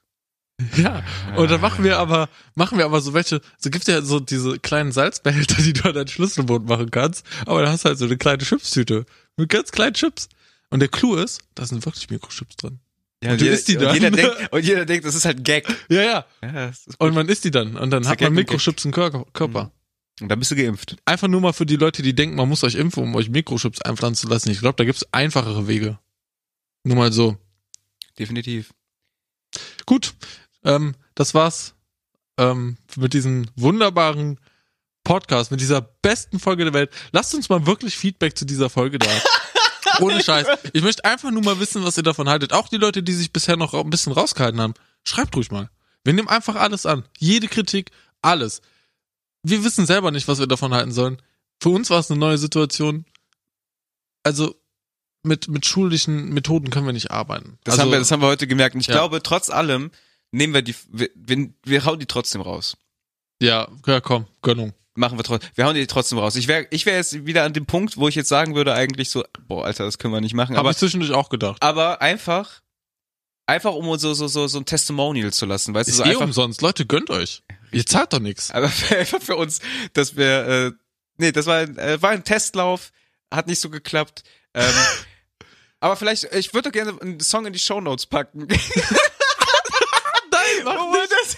Ja. Und dann machen wir aber, machen wir aber so welche, so gibt's ja so diese kleinen Salzbehälter, die du an dein Schlüsselbund machen kannst. Aber da hast du halt so eine kleine Chipstüte. Mit ganz kleinen Chips. Und der Clou ist, da sind wirklich Mikrochips drin. Ja, Und du isst die und dann. jeder denkt, <laughs> und jeder denkt, das ist halt ein Gag. Ja, ja. Ja, Und man isst die dann. Und dann hat man Mikrochips im Körper. Körper. Und dann bist du geimpft. einfach nur mal für die Leute, die denken, man muss euch impfen, um euch Mikrochips einpflanzen zu lassen. Ich glaube, da gibt's einfachere Wege. Nur mal so. Definitiv. Gut, ähm, das war's ähm, mit diesem wunderbaren Podcast, mit dieser besten Folge der Welt. Lasst uns mal wirklich Feedback zu dieser Folge da. <laughs> Ohne Scheiß. Ich möchte einfach nur mal wissen, was ihr davon haltet. Auch die Leute, die sich bisher noch ein bisschen rausgehalten haben. Schreibt ruhig mal. Wir nehmen einfach alles an. Jede Kritik, alles. Wir wissen selber nicht, was wir davon halten sollen. Für uns war es eine neue Situation. Also mit, mit schulischen Methoden können wir nicht arbeiten. Das, also, haben wir, das haben wir heute gemerkt. Und ich Ja. glaube, trotz allem nehmen wir die, wir, wir, wir hauen die trotzdem raus. ja, ja, komm, Gönnung. Machen wir trotzdem, wir hauen die trotzdem raus. Ich wäre ich wär jetzt wieder an dem Punkt, wo ich jetzt sagen würde, eigentlich so, boah, Alter, das können wir nicht machen. Habe Aber, ich zwischendurch auch gedacht. aber einfach, einfach um uns so, so, so, so ein Testimonial zu lassen, weißt du, Ist so eh einfach, umsonst. Leute, gönnt euch. Ihr zahlt doch nichts. aber <laughs> einfach für uns, dass wir, äh, nee, das war, ein- äh, war ein Testlauf, hat nicht so geklappt. Ähm, <laughs> aber vielleicht, ich würde doch gerne einen Song in die Shownotes packen. <laughs> Nein, Oh, das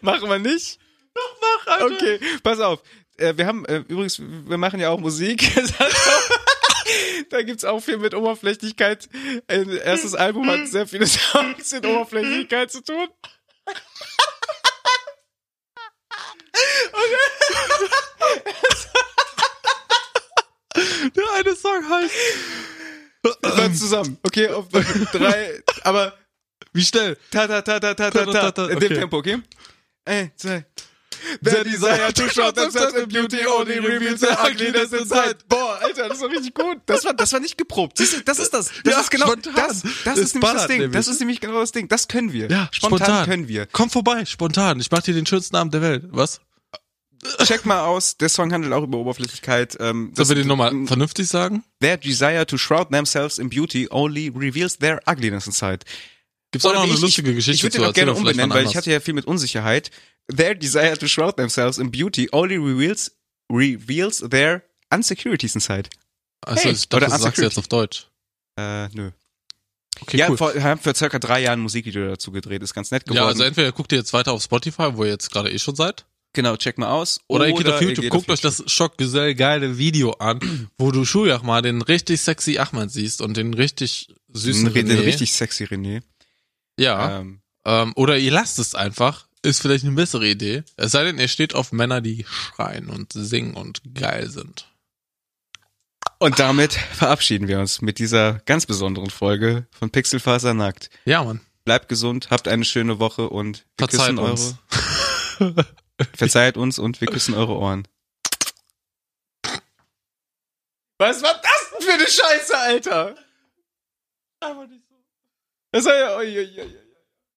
Machen wir nicht? Doch, mach, Alter. Okay, pass auf. Äh, wir haben, äh, übrigens, wir machen ja auch Musik. da gibt's auch viel mit Oberflächlichkeit. Ein erstes Album hat sehr viele Songs mit Oberflächlichkeit zu tun. Der eine Song heißt. Wir zusammen. Okay, auf drei, aber Wie schnell? ta ta ta ta ta ta ta. In dem. Tempo, okay? Ein, zwei. Their desire to show themselves in beauty only reveals their ugliness inside. Boah, Alter, das war richtig gut. Das war, das war nicht geprobt. Siehst du, das ist das. Das Ja, ist genau, spontan. das, das ist nämlich das Ding. nämlich. Das ist nämlich genau das Ding. Das können wir. Ja, spontan, spontan. können wir. Komm vorbei, spontan. Ich mach dir den schönsten Abend der Welt. Was? Check mal aus. Der Song handelt auch über Oberflächlichkeit. Ähm, Sollen wir den nochmal vernünftig sagen? Their desire to shroud themselves in beauty only reveals their ugliness inside. Gibt's auch noch eine ich, lustige ich, Geschichte Ich würde zu den auch gerne umbenennen, weil ich hatte ja viel mit Unsicherheit. Their desire to shroud themselves in beauty only reveals reveals their insecurities inside. Also, Hey, ich dachte, oder du sagst jetzt Unsecurity. auf Deutsch. Äh, nö. Okay, ja, cool. vor, haben vor circa drei Jahren ein Musikvideo dazu gedreht, ist ganz nett geworden. Ja, also entweder guckt ihr jetzt weiter auf Spotify, wo ihr jetzt gerade eh schon seid, genau, check mal aus. oder, ihr geht auf YouTube, geht guckt auf euch das Schockgesell geile Video an, wo du Schujach mal den richtig sexy Ahmed siehst und den richtig süßen Den, René. den richtig sexy René. Ja. Ähm, Ähm, oder ihr lasst es einfach. Ist vielleicht eine bessere Idee. Es sei denn, ihr steht auf Männer, die schreien und singen und geil sind. und damit verabschieden wir uns mit dieser ganz besonderen Folge von Pixelfaser nackt. Ja, Mann. Bleibt gesund, habt eine schöne Woche und wir Verzeiht küssen uns. eure, <laughs> verzeiht uns und wir küssen eure Ohren. Was war das? für eine Scheiße, Alter? Einfach nicht so. Das war ja, oi, oi, oi.